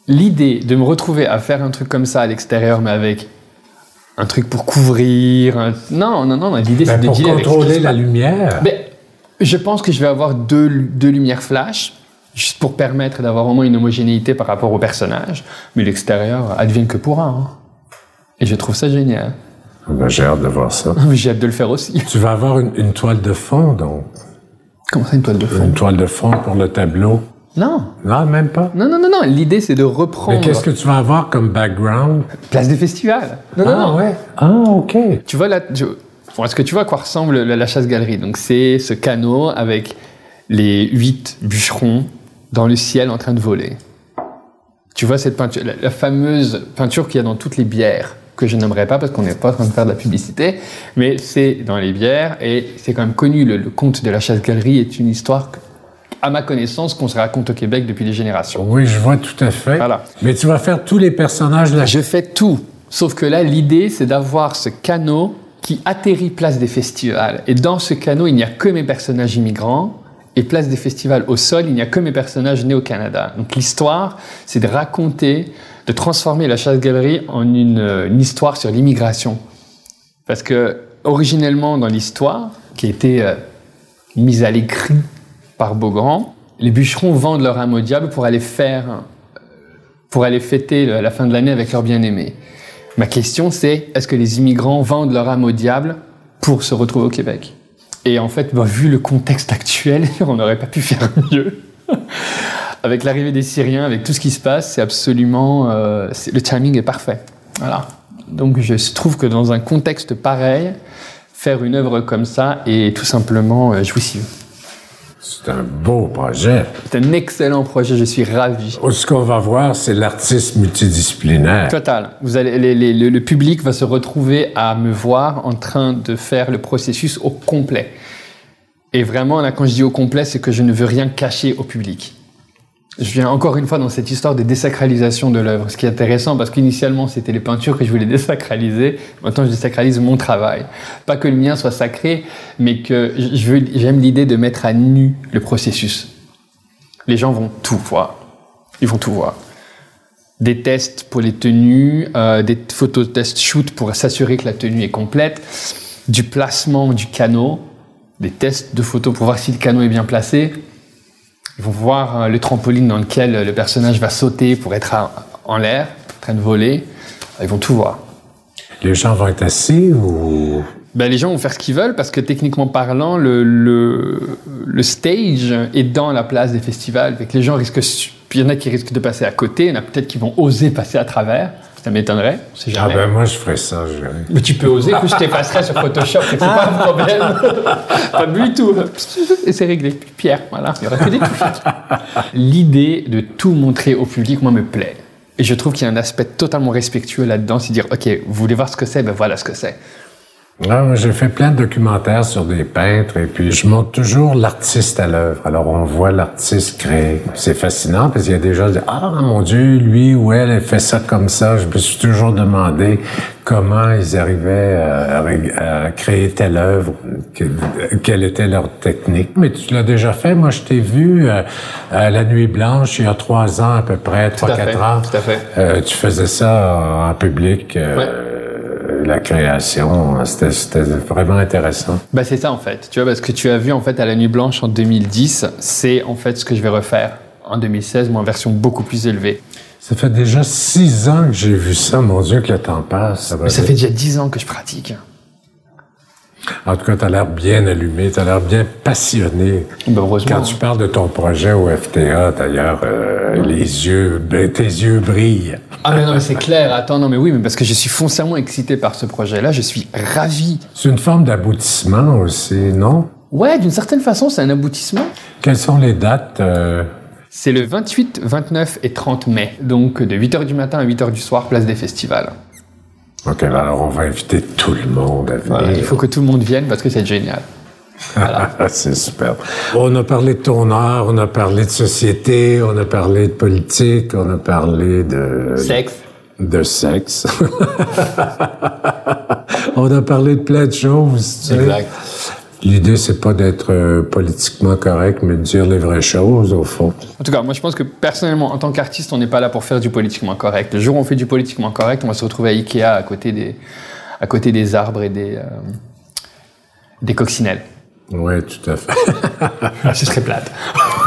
l'idée de me retrouver à faire un truc comme ça à l'extérieur, mais avec un truc pour couvrir, un- non, non, non, non, l'idée c'est Ben, de pour dealer contrôler la lumière. Ben, je pense que je vais avoir deux, deux lumières flash, juste pour permettre d'avoir vraiment une homogénéité par rapport au personnage. Mais l'extérieur advienne que pourra. hein. Et je trouve ça génial. Ben, J'ai hâte de voir ça. J'ai hâte de le faire aussi. Tu vas avoir une, une toile de fond, donc. Comment ça, une toile de fond? Une toile de fond pour le tableau. Non, Non, même pas. non, non, non, non. L'idée c'est de reprendre. Mais qu'est-ce que tu vas avoir comme background? Place des festivals. Non, non, non. ouais. Ah, OK. Tu vois là, tu- bon, est-ce que tu vois à quoi ressemble la, la chasse-galerie Donc c'est ce canot avec les huit bûcherons dans le ciel en train de voler. Tu vois cette peinture, la, la fameuse peinture qu'il y a dans toutes les bières que je n'aimerais pas parce qu'on n'est pas en train de faire de la publicité, mais c'est dans les bières et c'est quand même connu. Le, le conte de la chasse-galerie est une histoire, que, à ma connaissance, qu'on se raconte au Québec depuis des générations. Oui, je vois tout à fait. Voilà. Mais tu vas faire tous les personnages de la Je fais tout. Sauf que là, l'idée, c'est d'avoir ce canot qui atterrit place des festivals. Et dans ce canot, il n'y a que mes personnages immigrants. Et place des festivals au sol, il n'y a que mes personnages nés au Canada. Donc l'histoire, c'est de raconter, de transformer la chasse-galerie en une, euh, une histoire sur l'immigration. Parce que, originellement, dans l'histoire, qui a été euh, mise à l'écrit par Beaugrand, les bûcherons vendent leur âme au diable pour aller faire pour aller fêter la fin de l'année avec leur bien-aimé. Ma question c'est, est-ce que les immigrants vendent leur âme au diable pour se retrouver au Québec? Et en fait, bah, vu le contexte actuel, on n'aurait pas pu faire mieux. avec l'arrivée des Syriens, avec tout ce qui se passe, c'est absolument... Euh, le timing est parfait. Voilà. Donc je trouve que dans un contexte pareil, faire une œuvre comme ça est tout simplement euh, jouissif. C'est un beau projet. C'est un excellent projet, je suis ravi. Ce qu'on va voir, c'est l'artiste multidisciplinaire. Total. Vous allez, le, public va se retrouver à me voir en train de faire le processus au complet. Et vraiment, là, quand je dis au complet, c'est que je ne veux rien cacher au public. Je viens encore une fois dans cette histoire de désacralisation de l'œuvre. Ce qui est intéressant parce qu'initialement c'était les peintures que je voulais désacraliser. Maintenant je désacralise mon travail. Pas que le mien soit sacré, mais que j'aime l'idée de mettre à nu le processus. Les gens vont tout voir. Ils vont tout voir. Des tests pour les tenues, euh, des photos test shoot pour s'assurer que la tenue est complète, du placement du canot, des tests de photos pour voir si le canot est bien placé ils vont voir euh, le trampoline dans lequel le personnage va sauter pour être en l'air, en train de voler. Ils vont tout voir. Les gens vont être assis ou? Ben, les gens vont faire ce qu'ils veulent parce que techniquement parlant, le, le, stage est dans la place des festivals. Les gens risquent, il y en a qui risquent de passer à côté, il y en a peut-être qui vont oser passer à travers. Ça m'étonnerait. Ah ben moi je ferais ça. Je... Mais tu peux oser, puis je t'effacerai sur Photoshop, c'est pas un problème. pas du tout. Et c'est réglé. Pierre, voilà. Il y aurait que des L'idée de tout montrer au public, moi, me plaît. Et je trouve qu'il y a un aspect totalement respectueux là-dedans, c'est dire, OK, vous voulez voir ce que c'est, ben voilà ce que c'est. Ah, j'ai fait plein de documentaires sur des peintres et puis je montre toujours l'artiste à l'œuvre. Alors on voit l'artiste créer. C'est fascinant parce qu'il y a des gens qui disent Ah mon Dieu, lui ou elle, elle fait ça comme ça. Je me suis toujours demandé comment ils arrivaient à, créer telle œuvre, quelle était leur technique. Mais tu l'as déjà fait. Moi, je t'ai vu euh, à La Nuit Blanche il y a trois ans à peu près, trois, quatre ans. Tout à fait. Euh, tu faisais ça en public. Euh, la création. C'était vraiment intéressant. Bah, c'est ça, en fait. Tu vois, parce que tu as vu, en fait, à la Nuit Blanche en 2010, c'est, en fait, ce que je vais refaire en 2016, mais en version beaucoup plus élevée. Ça fait déjà six ans que j'ai vu ça. Mon Dieu, que le temps passe. Ça mais ça fait déjà dix ans que je pratique. En tout cas, tu as l'air bien allumé, tu as l'air bien passionné. Ben, Quand tu parles de ton projet au FTA, d'ailleurs, euh, les yeux, ben, tes yeux brillent. Ah mais non, mais c'est clair. Attends, non, mais oui, mais parce que je suis foncièrement excité par ce projet-là. Je suis ravi. C'est une forme d'aboutissement aussi, non? Ouais, d'une certaine façon, c'est un aboutissement. Quelles sont les dates? Euh? C'est le 28, 29 et 30 mai. Donc, de 8h du matin à 8h du soir, place des festivals. OK, ben alors on va inviter tout le monde à venir. il faut que tout le monde vienne parce que c'est génial. c'est super. On a parlé de ton art, on a parlé de société, on a parlé de politique, on a parlé de... Sexe. De sexe. on a parlé de plein de choses. Exact. L'idée, c'est pas d'être euh, politiquement correct, mais de dire les vraies choses, au fond. En tout cas, moi, je pense que personnellement, en tant qu'artiste, on n'est pas là pour faire du politiquement correct. Le jour où on fait du politiquement correct, on va se retrouver à Ikea à côté des, à côté des arbres et des, euh, des coccinelles. Oui, tout à fait. Ce serait plate.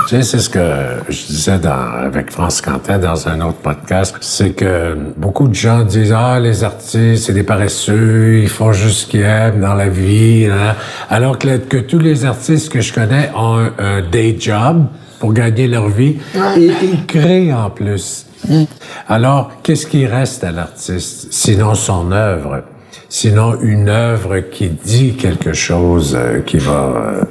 Tu sais, c'est ce que je disais dans, avec France Quentin dans un autre podcast, c'est que beaucoup de gens disent ah les artistes c'est des paresseux, ils font juste ce qu'ils aiment dans la vie, hein. alors que, que, tous les artistes que je connais ont un, day job pour gagner leur vie et ils créent en plus. Mm. Alors qu'est-ce qui reste à l'artiste sinon son œuvre? Sinon une œuvre qui dit quelque chose, euh, qui va euh,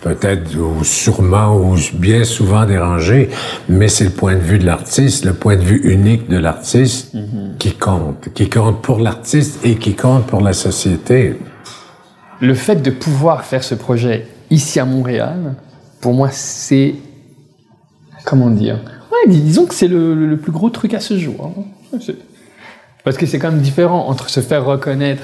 peut-être ou sûrement ou bien souvent dérangé, mais c'est le point de vue de l'artiste, le point de vue unique de l'artiste mm-hmm. qui compte, qui compte pour l'artiste et qui compte pour la société. Le fait de pouvoir faire ce projet ici à Montréal, pour moi, c'est comment dire? Ouais, disons que c'est le, plus gros truc à ce jour. Hein. Parce que c'est quand même différent entre se faire reconnaître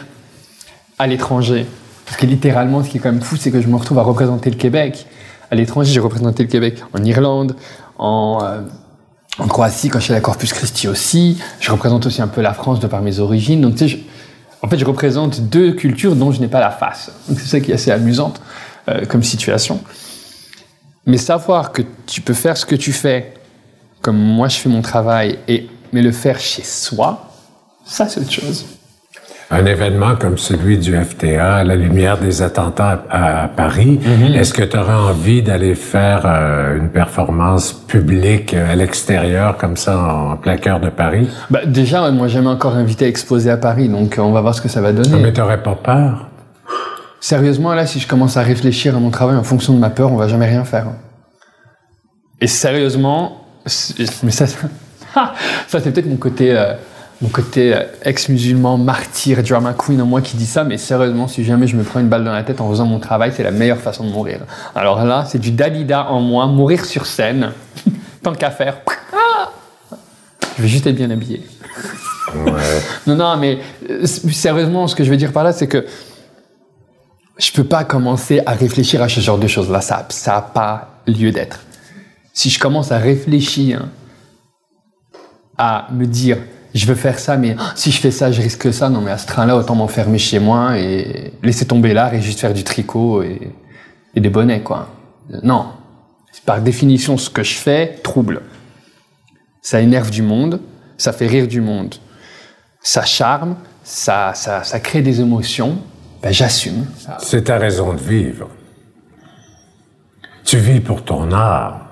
à l'étranger parce que littéralement, ce qui est quand même fou, c'est que je me retrouve à représenter le Québec. À l'étranger, j'ai représenté le Québec en Irlande, en, euh, Croatie, quand je suis à la Corpus Christi aussi. Je représente aussi un peu la France de par mes origines. Donc, tu sais, en fait, je représente deux cultures dont je n'ai pas la face. Donc, c'est ça qui est assez amusante euh, comme situation. Mais savoir que tu peux faire ce que tu fais, comme moi je fais mon travail, et, mais le faire chez soi, ça c'est autre chose. un événement comme celui du FTA, à la lumière des attentats à, Paris, Mhm. est-ce que tu aurais envie d'aller faire euh, une performance publique euh, à l'extérieur, comme ça, en plein cœur de Paris? Bah, déjà, moi, jamais encore invité à exposer à Paris, donc euh, on va voir ce que ça va donner. Mais t'aurais pas peur? Sérieusement, là, si je commence à réfléchir à mon travail en fonction de ma peur, on va jamais rien faire. Et sérieusement, mais ça, ça, ça, c'est peut-être mon côté, euh, mon côté euh, ex-musulman, martyr, drama queen en moi qui dit ça, mais sérieusement, si jamais je me prends une balle dans la tête en faisant mon travail, c'est la meilleure façon de mourir. Alors là, c'est du Dalida en moi, mourir sur scène, tant qu'à faire. Je vais juste être bien habillé. Ouais. Non, non, mais euh, sérieusement, ce que je veux dire par là, c'est que je peux pas commencer à réfléchir à ce genre de choses-là. Ça n'a pas lieu d'être. Si je commence à réfléchir à me dire, je veux faire ça, mais si je fais ça, je risque ça, non, mais à ce train-là, autant m'enfermer chez moi et laisser tomber l'art et juste faire du tricot et, et des bonnets, quoi. Non. Par définition, ce que je fais trouble. Ça énerve du monde, ça fait rire du monde ça charme, ça, ça, ça crée des émotions, ben, j'assume. C'est ta raison de vivre. Tu vis pour ton art.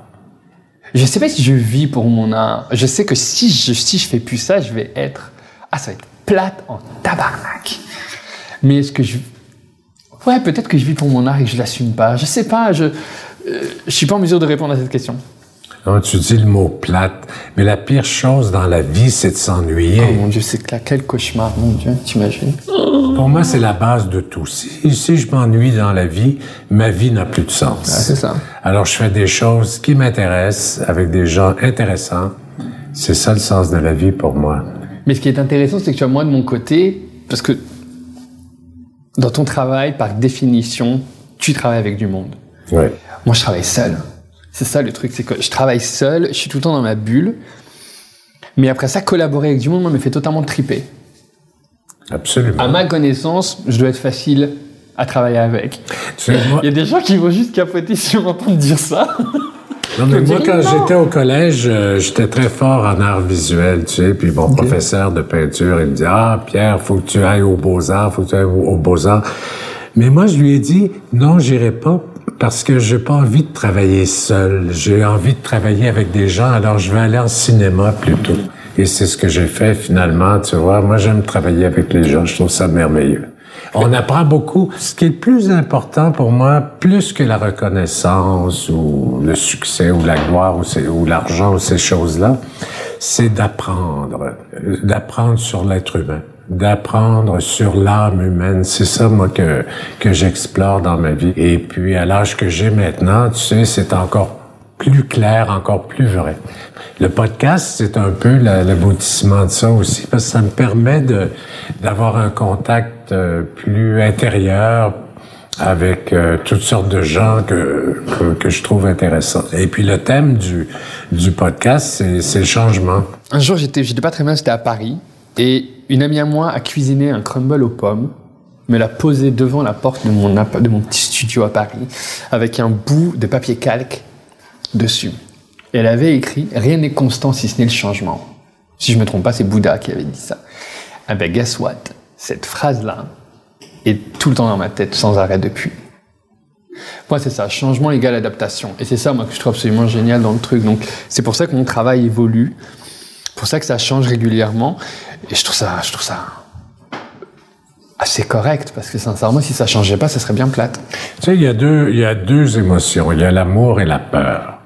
Je sais pas si je vis pour mon art. Je sais que si je, si je fais plus ça, je vais être. Ah, ça va être plate en tabarnak. Mais est-ce que je. Ouais, peut-être que je vis pour mon art et que je l'assume pas. Je sais pas, je. euh, je suis pas en mesure de répondre à cette question. Non, tu dis le mot plate, mais la pire chose dans la vie, c'est de s'ennuyer. Oh mon dieu, c'est là, quel cauchemar, mon dieu, t'imagines? Pour moi, c'est la base de tout. Si, si je m'ennuie dans la vie, ma vie n'a plus de sens. c'est ça. Alors, je fais des choses qui m'intéressent avec des gens intéressants. C'est ça le sens de la vie pour moi. Mais ce qui est intéressant, c'est que moi, de mon côté, parce que dans ton travail, par définition, tu travailles avec du monde. Oui. Moi, je travaille seul. C'est ça le truc, c'est que je travaille seul, je suis tout le temps dans ma bulle. Mais après ça, collaborer avec du monde, moi, me fait totalement triper. Absolument. À ma connaissance, je dois être facile à travailler avec. Il y a des gens qui vont juste capoter si on m'entend dire ça. Non, mais moi, quand j'étais au collège, euh, j'étais très fort en art visuel, tu sais. Puis mon professeur de peinture, il me dit, ah, Pierre, faut que tu ailles aux Beaux-Arts, faut que tu ailles aux aux Beaux-Arts. Mais moi, je lui ai dit, non, j'irai pas parce que j'ai pas envie de travailler seul. J'ai envie de travailler avec des gens, alors je vais aller en cinéma plutôt. Et c'est ce que j'ai fait finalement, tu vois. Moi, j'aime travailler avec les gens. Je trouve ça merveilleux. On apprend beaucoup. Ce qui est le plus important pour moi, plus que la reconnaissance ou le succès ou la gloire ou, l'argent ou ces choses-là, c'est d'apprendre, euh, d'apprendre sur l'être humain, d'apprendre sur l'âme humaine. C'est ça, moi, que, que j'explore dans ma vie. Et puis, à l'âge que j'ai maintenant, tu sais, c'est encore plus clair, encore plus vrai. Le podcast, c'est un peu la- l'aboutissement de ça aussi, parce que ça me permet d'avoir un contact euh, plus intérieur avec euh, toutes sortes de gens que, que, que je trouve intéressants. Et puis le thème du, du podcast, c'est c'est le changement. Un jour, j'étais, j'étais pas très bien, c'était à Paris, et une amie à moi a cuisiné un crumble aux pommes, me l'a posé devant la porte de mon, de mon petit studio à Paris, avec un bout de papier calque dessus. Elle avait écrit Rien n'est constant si ce n'est le changement. Si je me trompe pas, c'est Bouddha qui avait dit ça. Ah ben, guess what? Cette phrase-là est tout le temps dans ma tête, sans arrêt depuis. Moi, c'est ça, changement égale adaptation. Et c'est ça, moi, que je trouve absolument génial dans le truc. Donc, c'est pour ça que mon travail évolue. Pour ça que ça change régulièrement. Et je trouve ça, je trouve ça assez correct, parce que sincèrement, si ça changeait pas, ça serait bien plate. Tu sais, il y a deux, il y a deux émotions. Il y a l'amour et la peur.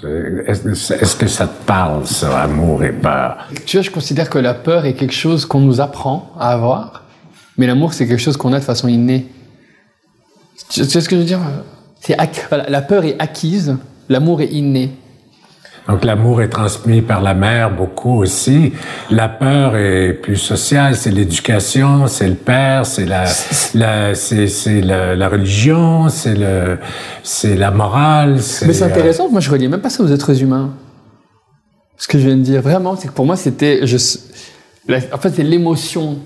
C'est- Est-ce que ça te parle, ça, amour et peur? Tu vois, je considère que la peur est quelque chose qu'on nous apprend à avoir, mais l'amour, c'est quelque chose qu'on a de façon innée. Tu tu vois ce que je veux dire? C'est voilà, La peur est acquise, l'amour est inné. Donc l'amour est transmis par la mère beaucoup aussi. La peur est plus sociale, c'est l'éducation, c'est le père, c'est la, la c'est c'est la, la religion, c'est le c'est la morale. Mais c'est euh, intéressant, moi je reliais même pas ça aux êtres humains. Ce que je viens de dire, vraiment, c'est que pour moi c'était. Je, la- en fait, c'est l'émotion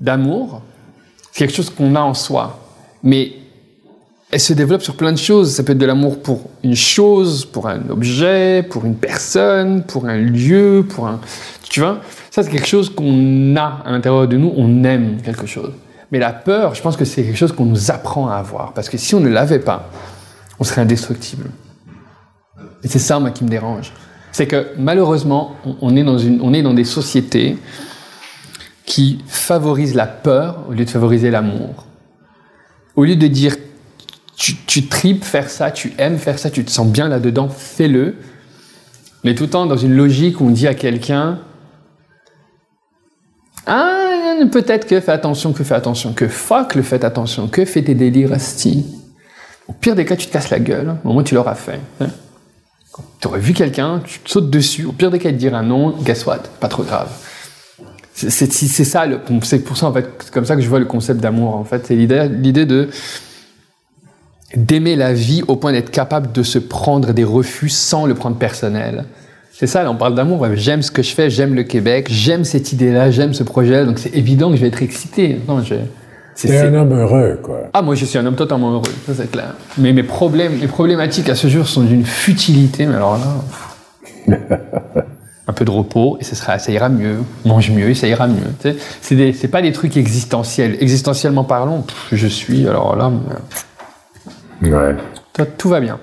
d'amour, c'est quelque chose qu'on a en soi. Mais elle se développe sur plein de choses. Ça peut être de l'amour pour une chose, pour un objet, pour une personne, pour un lieu, pour un. Tu vois? Ça, c'est quelque chose qu'on a à l'intérieur de nous, on aime quelque chose. Mais la peur, je pense que c'est quelque chose qu'on nous apprend à avoir. Parce que si on ne l'avait pas, on serait indestructible. Et c'est ça, moi, qui me dérange. C'est que malheureusement, on est, dans une, on est dans des sociétés qui favorisent la peur au lieu de favoriser l'amour. Au lieu de dire tu, tripes faire ça, tu aimes faire ça, tu te sens bien là-dedans, fais-le. Mais tout le temps dans une logique où on dit à quelqu'un ah, peut-être que fais attention, que fais attention, que fuck le faites attention, que fais tes délires asti. Au pire des cas, tu te casses la gueule, au moins tu l'auras fait. Hein. Tu aurais vu quelqu'un, tu te sautes dessus, au pire des cas, il te dira non, guess what, pas trop grave. C'est ça, c'est pour ça, en fait, c'est comme ça que je vois le concept d'amour, en fait. C'est l'idée de d'aimer la vie au point d'être capable de se prendre des refus sans le prendre personnel. C'est ça, là, on parle d'amour. J'aime ce que je fais, j'aime le Québec, j'aime cette idée-là, j'aime ce projet donc c'est évident que je vais être excité. Non, c'est un homme heureux, quoi. Ah, moi, je suis un homme totalement heureux, ça c'est clair. Mais mes problèmes, mes problématiques à ce jour sont d'une futilité, mais alors là... un peu de repos, et ce sera, ça ira mieux. Mange mieux, et ça ira mieux. C'est pas des trucs existentiels. Existentiellement parlant, je suis, alors là... Ouais. tout va bien.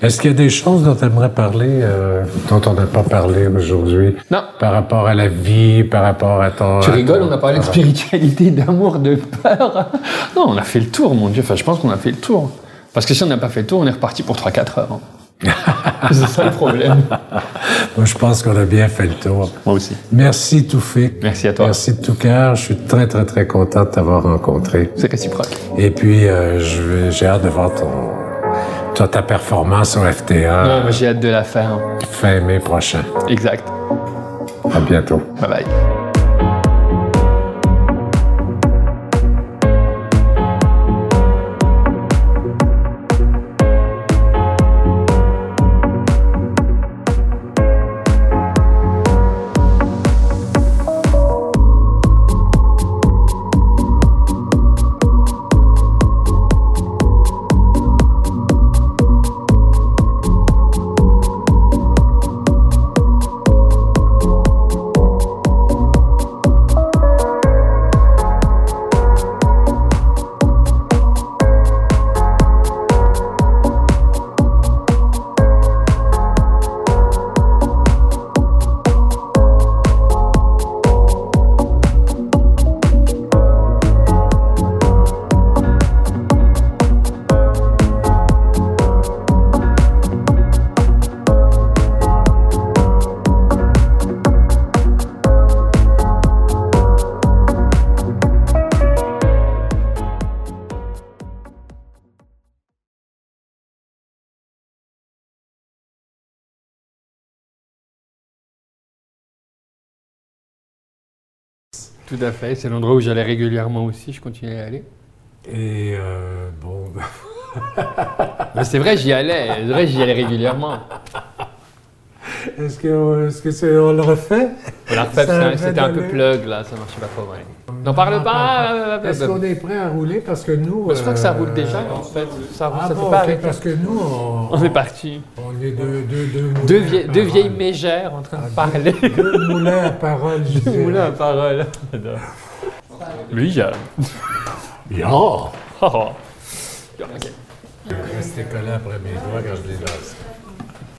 Est-ce qu'il y a des choses dont tu aimerais parler, euh, dont on n'a pas parlé aujourd'hui? Non. Par rapport à la vie, par rapport à ton... Tu rigoles, on a parlé de spiritualité, d'amour, de peur. Non, on a fait le tour, mon Dieu. Enfin, je pense qu'on a fait le tour. Parce que si on n'a pas fait le tour, on est reparti pour 3-4 heures. C'est ça le problème. Moi, je pense qu'on a bien fait le tour. Moi aussi. Merci tout fait. Merci à toi. Merci de tout cœur. Je suis très, très, très content de t'avoir rencontré. C'est réciproque. Et puis, euh, j'ai hâte de voir ton, ta performance au FTA. Non, j'ai hâte de la faire. Fin mai prochain. Exact. À bientôt. Bye bye. Tout à fait, c'est l'endroit où j'allais régulièrement aussi, je continuais à aller. Et euh, bon. c'est vrai, j'y allais, c'est vrai, j'y allais régulièrement. Est-ce que, est-ce que on le refait? On l'a refait, c'était un peu plug là, ça marchait pas trop bien. N'en parle pas. Est-ce qu'on est prêt à rouler? Parce que nous. Je crois que ça roule déjà en fait. Ça, ah ça bon, fait pas parce que nous on. On est parti. On est deux, deux, deux, deux, vieilles, deux vieilles mégères en train de ah, parler. Deux, moulins à parole. Deux moulins à parole. Lui, il a. Ya! Oh. Restez collé après mes doigts quand je les lance.